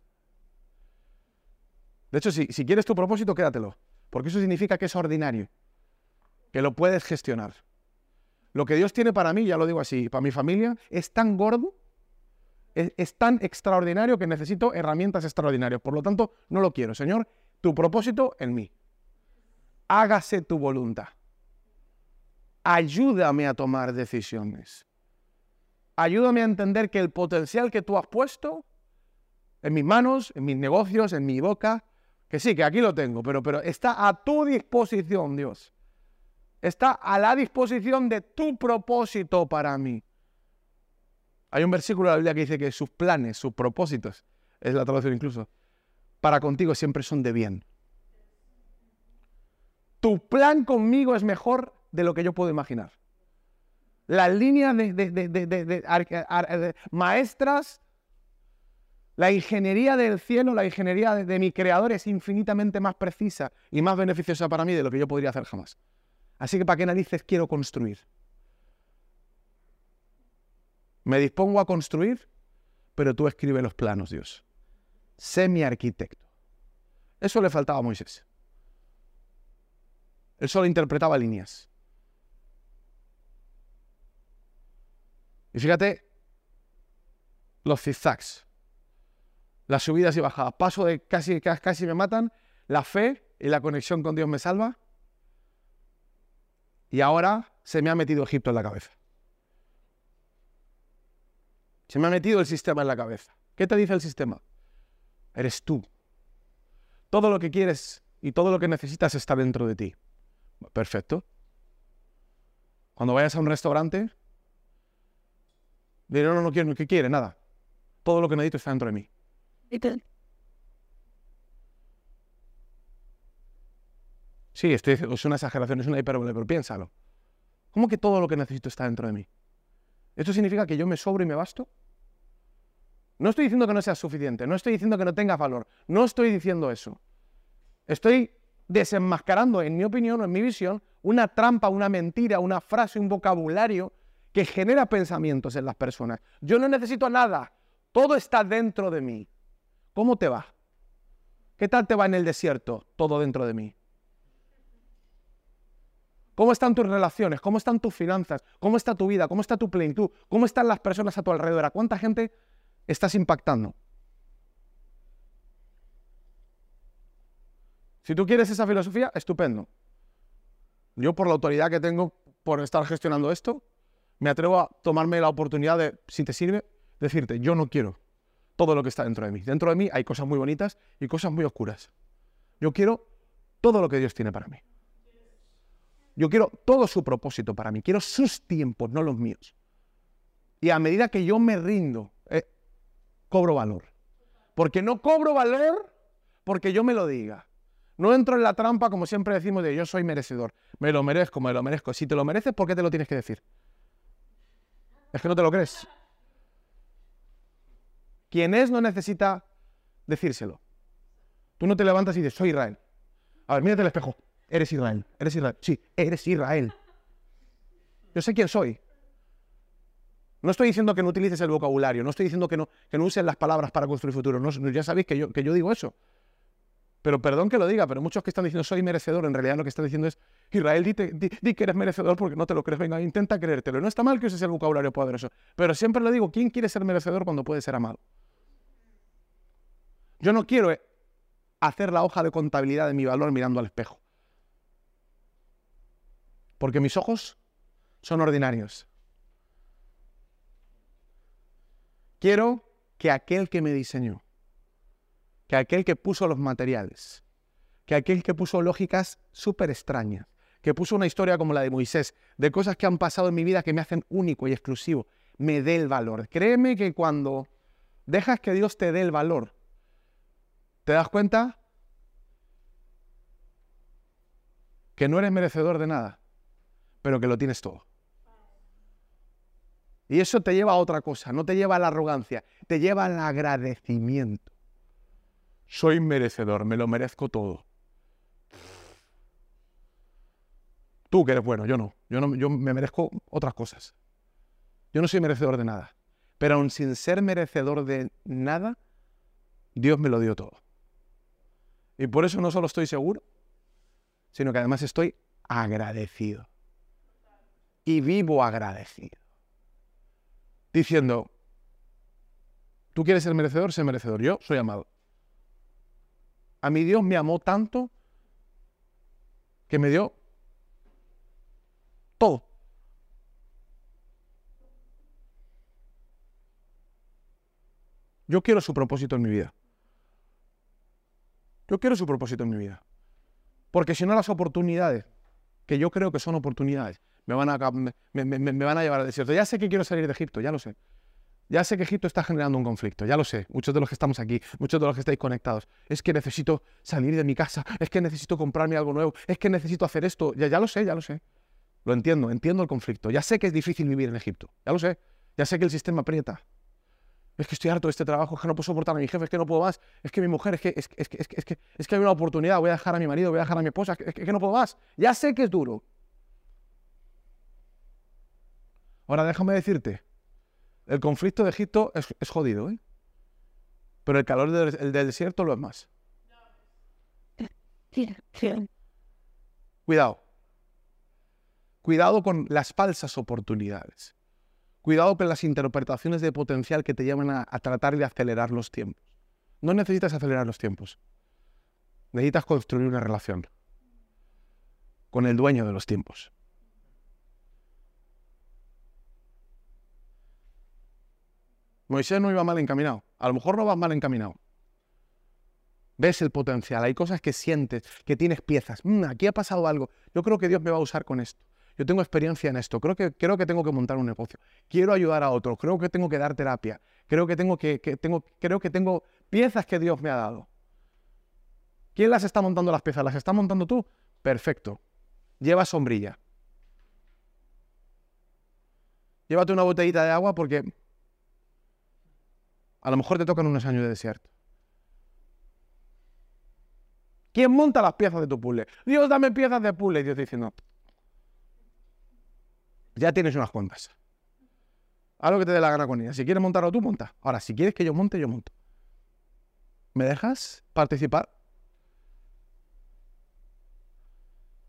Speaker 1: De hecho, si, quieres tu propósito, quédatelo. Porque eso significa que es ordinario. Que lo puedes gestionar. Lo que Dios tiene para mí, ya lo digo así, para mi familia, es tan gordo, es tan extraordinario que necesito herramientas extraordinarias. Por lo tanto, no lo quiero. Señor, tu propósito en mí. Hágase tu voluntad ayúdame a tomar decisiones. Ayúdame a entender que el potencial que tú has puesto en mis manos, en mis negocios, en mi boca, que sí, que aquí lo tengo, pero, pero está a tu disposición, Dios. Está a la disposición de tu propósito para mí. Hay un versículo de la Biblia que dice que sus planes, sus propósitos, es la traducción incluso, para contigo siempre son de bien. Tu plan conmigo es mejor de lo que yo puedo imaginar. Las líneas de, maestras, la ingeniería del cielo, la ingeniería de, mi creador es infinitamente más precisa y más beneficiosa para mí de lo que yo podría hacer jamás. Así que, ¿para qué narices quiero construir? Me dispongo a construir, pero tú escribe los planos, Dios. Sé mi arquitecto. Eso le faltaba a Moisés. Él solo interpretaba líneas. Y fíjate los zigzags, las subidas y bajadas, paso de casi, casi me matan, la fe y la conexión con Dios me salva. Y ahora se me ha metido Egipto en la cabeza. Se me ha metido el sistema en la cabeza. ¿Qué te dice el sistema? Eres tú. Todo lo que quieres y todo lo que necesitas está dentro de ti. Perfecto. Cuando vayas a un restaurante, Diré, no, no quiero, ¿qué quiere? Nada. Todo lo que necesito está dentro de mí. Sí, estoy, es una exageración, es una hipérbole, pero piénsalo. ¿Cómo que todo lo que necesito está dentro de mí? ¿Esto significa que yo me sobro y me basto? No estoy diciendo que no sea suficiente, no estoy diciendo que no tenga valor, no estoy diciendo eso. Estoy desenmascarando, en mi opinión o en mi visión, una trampa, una mentira, una frase, un vocabulario que genera pensamientos en las personas. Yo no necesito nada, todo está dentro de mí. ¿Cómo te va? ¿Qué tal te va en el desierto? Todo dentro de mí. ¿Cómo están tus relaciones? ¿Cómo están tus finanzas? ¿Cómo está tu vida? ¿Cómo está tu plenitud? ¿Cómo están las personas a tu alrededor? ¿A cuánta gente estás impactando? Si tú quieres esa filosofía, estupendo. Yo por la autoridad que tengo por estar gestionando esto, me atrevo a tomarme la oportunidad de, si te sirve, decirte, yo no quiero todo lo que está dentro de mí. Dentro de mí hay cosas muy bonitas y cosas muy oscuras. Yo quiero todo lo que Dios tiene para mí. Yo quiero todo su propósito para mí. Quiero sus tiempos, no los míos. Y a medida que yo me rindo, eh, cobro valor. Porque no cobro valor porque yo me lo diga. No entro en la trampa, como siempre decimos, de yo soy merecedor. Me lo merezco, me lo merezco. Si te lo mereces, ¿por qué te lo tienes que decir? Es que no te lo crees. Quien es no necesita decírselo. Tú no te levantas y dices, soy Israel. A ver, mírate el espejo. Eres Israel. Eres Israel. Sí, eres Israel. Yo sé quién soy. No estoy diciendo que no utilices el vocabulario, no estoy diciendo que no, que no uses las palabras para construir futuro. No, ya sabéis que yo, que yo digo eso. Pero perdón que lo diga, pero muchos que están diciendo soy merecedor, en realidad lo que están diciendo es, Israel, di, que eres merecedor porque no te lo crees. Venga, intenta creértelo. No está mal que uses el vocabulario poderoso. Pero siempre le digo, ¿quién quiere ser merecedor cuando puede ser amado? Yo no quiero eh, hacer la hoja de contabilidad de mi valor mirando al espejo. Porque mis ojos son ordinarios. Quiero que aquel que me diseñó, que aquel que puso los materiales, que aquel que puso lógicas súper extrañas, que puso una historia como la de Moisés, de cosas que han pasado en mi vida que me hacen único y exclusivo, me dé el valor. Créeme que cuando dejas que Dios te dé el valor, ¿te das cuenta? Que no eres merecedor de nada pero que lo tienes todo. Y eso te lleva a otra cosa, no te lleva a la arrogancia, te lleva al agradecimiento. Soy merecedor, me lo merezco todo. Tú que eres bueno, yo no. Yo, no, yo me merezco otras cosas. Yo no soy merecedor de nada. Pero aun sin ser merecedor de nada, Dios me lo dio todo. Y por eso no solo estoy seguro, sino que además estoy agradecido y vivo agradecido. Diciendo, tú quieres ser merecedor, sé merecedor. Yo soy amado. A mi Dios me amó tanto que me dio todo. Yo quiero su propósito en mi vida. Yo quiero su propósito en mi vida. Porque si no las oportunidades, que yo creo que son oportunidades, me van, a, me, van a llevar al desierto. Ya sé que quiero salir de Egipto, ya lo sé. Ya sé que Egipto está generando un conflicto, ya lo sé. Muchos de los que estamos aquí, muchos de los que estáis conectados. Es que necesito salir de mi casa, es que necesito comprarme algo nuevo, es que necesito hacer esto. Ya, ya lo sé, ya lo sé. Lo entiendo, entiendo el conflicto. Ya sé que es difícil vivir en Egipto, ya lo sé. Ya sé que el sistema aprieta. Es que estoy harto de este trabajo, es que no puedo soportar a mi jefe, es que no puedo más. Es que mi mujer, es que, es, es, es, es que, es que hay una oportunidad, voy a dejar a mi marido, voy a dejar a mi esposa, es que no puedo más. Ya sé que es duro. Ahora déjame decirte, el conflicto de Egipto es, jodido, ¿eh? Pero el calor del, desierto lo es más. Cuidado. Cuidado con las falsas oportunidades. Cuidado con las interpretaciones de potencial que te llevan a, a, tratar de acelerar los tiempos. No necesitas acelerar los tiempos. Necesitas construir una relación con el dueño de los tiempos. Moisés no iba mal encaminado. A lo mejor no vas mal encaminado. Ves el potencial, hay cosas que sientes, que tienes piezas. Mm, aquí ha pasado algo. Yo creo que Dios me va a usar con esto. Yo tengo experiencia en esto. Creo que, creo que tengo que montar un negocio. Quiero ayudar a otros. Creo que tengo que dar terapia. Creo que tengo que, creo que tengo piezas que Dios me ha dado. ¿Quién las está montando las piezas? ¿Las está montando tú? Perfecto. Lleva sombrilla. Llévate una botellita de agua porque a lo mejor te tocan unos años de desierto. ¿Quién monta las piezas de tu puzzle? Dios, dame piezas de puzzle. Y Dios dice, no. Ya tienes unas cuantas. Haz lo que te dé la gana con ella. Si quieres montarlo tú, monta. Ahora, si quieres que yo monte, yo monto. ¿Me dejas participar?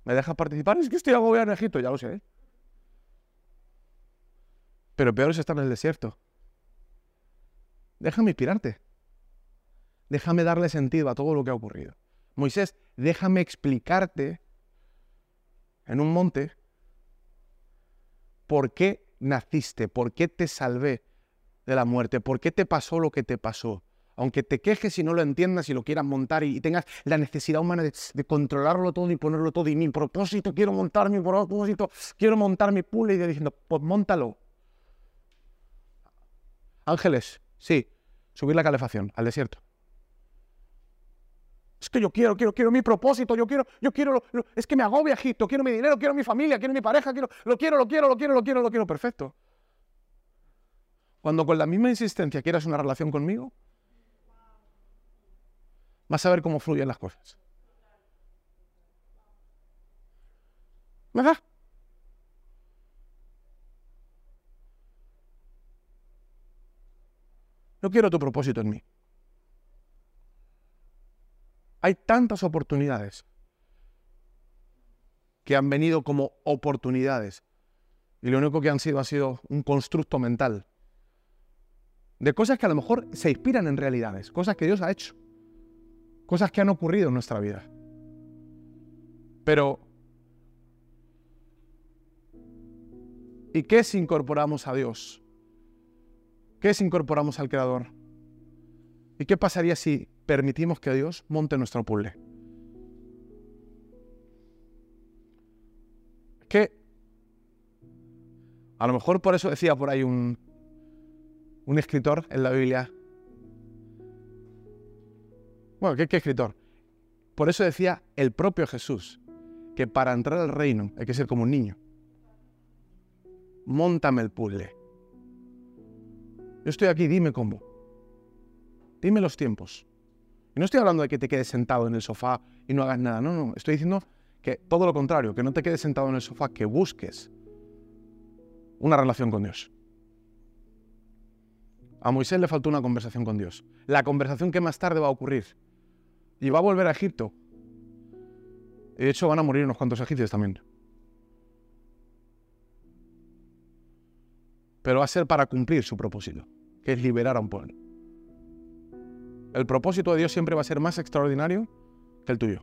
Speaker 1: ¿Me dejas participar? Es que estoy agobiado en Egipto, ya lo sé. Pero peor es estar en el desierto. Déjame inspirarte. Déjame darle sentido a todo lo que ha ocurrido. Moisés, déjame explicarte en un monte por qué naciste, por qué te salvé de la muerte, por qué te pasó lo que te pasó. Aunque te quejes y no lo entiendas y lo quieras montar y, tengas la necesidad humana de, controlarlo todo y ponerlo todo, y mi propósito, quiero montar mi propósito, quiero montar mi pool y diciendo, pues montalo. Ángeles, sí, subir la calefacción al desierto. Es que yo quiero, quiero, quiero mi propósito, yo quiero, yo quiero, es que me agobia Egipto, quiero mi dinero, quiero mi familia, quiero mi pareja, quiero, lo quiero, lo quiero, lo quiero, lo quiero, lo quiero, perfecto. Cuando con la misma insistencia quieras una relación conmigo, vas a ver cómo fluyen las cosas. ¿Verdad? No quiero tu propósito en mí. Hay tantas oportunidades que han venido como oportunidades y lo único que han sido ha sido un constructo mental de cosas que a lo mejor se inspiran en realidades, cosas que Dios ha hecho, cosas que han ocurrido en nuestra vida. Pero, ¿y qué si incorporamos a Dios? ¿Qué si incorporamos al Creador? ¿Y qué pasaría si permitimos que Dios monte nuestro puzzle? Que a lo mejor por eso decía por ahí un, un escritor en la Biblia. Bueno, ¿qué, ¿qué, escritor? Por eso decía el propio Jesús que para entrar al reino hay que ser como un niño. Móntame el puzzle. Yo estoy aquí, dime cómo. Dime los tiempos. Y no estoy hablando de que te quedes sentado en el sofá y no hagas nada. No, no. Estoy diciendo que todo lo contrario, que no te quedes sentado en el sofá, que busques una relación con Dios. A Moisés le faltó una conversación con Dios. La conversación que más tarde va a ocurrir. Y va a volver a Egipto. De hecho, van a morir unos cuantos egipcios también. pero va a ser para cumplir su propósito, que es liberar a un pueblo. El propósito de Dios siempre va a ser más extraordinario que el tuyo.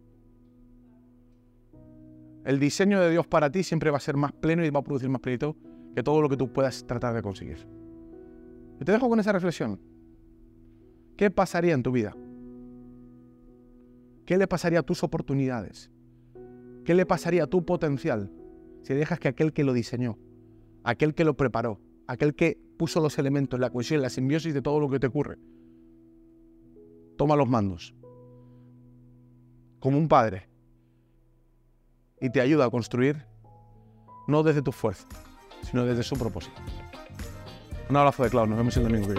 Speaker 1: El diseño de Dios para ti siempre va a ser más pleno y va a producir más plenitud que todo lo que tú puedas tratar de conseguir. Y te dejo con esa reflexión. ¿Qué pasaría en tu vida? ¿Qué le pasaría a tus oportunidades? ¿Qué le pasaría a tu potencial si dejas que aquel que lo diseñó, aquel que lo preparó, aquel que puso los elementos, la cohesión, la simbiosis de todo lo que te ocurre. Toma los mandos, como un padre, y te ayuda a construir, no desde tu fuerza, sino desde su propósito. Un abrazo de Clau, nos vemos el domingo.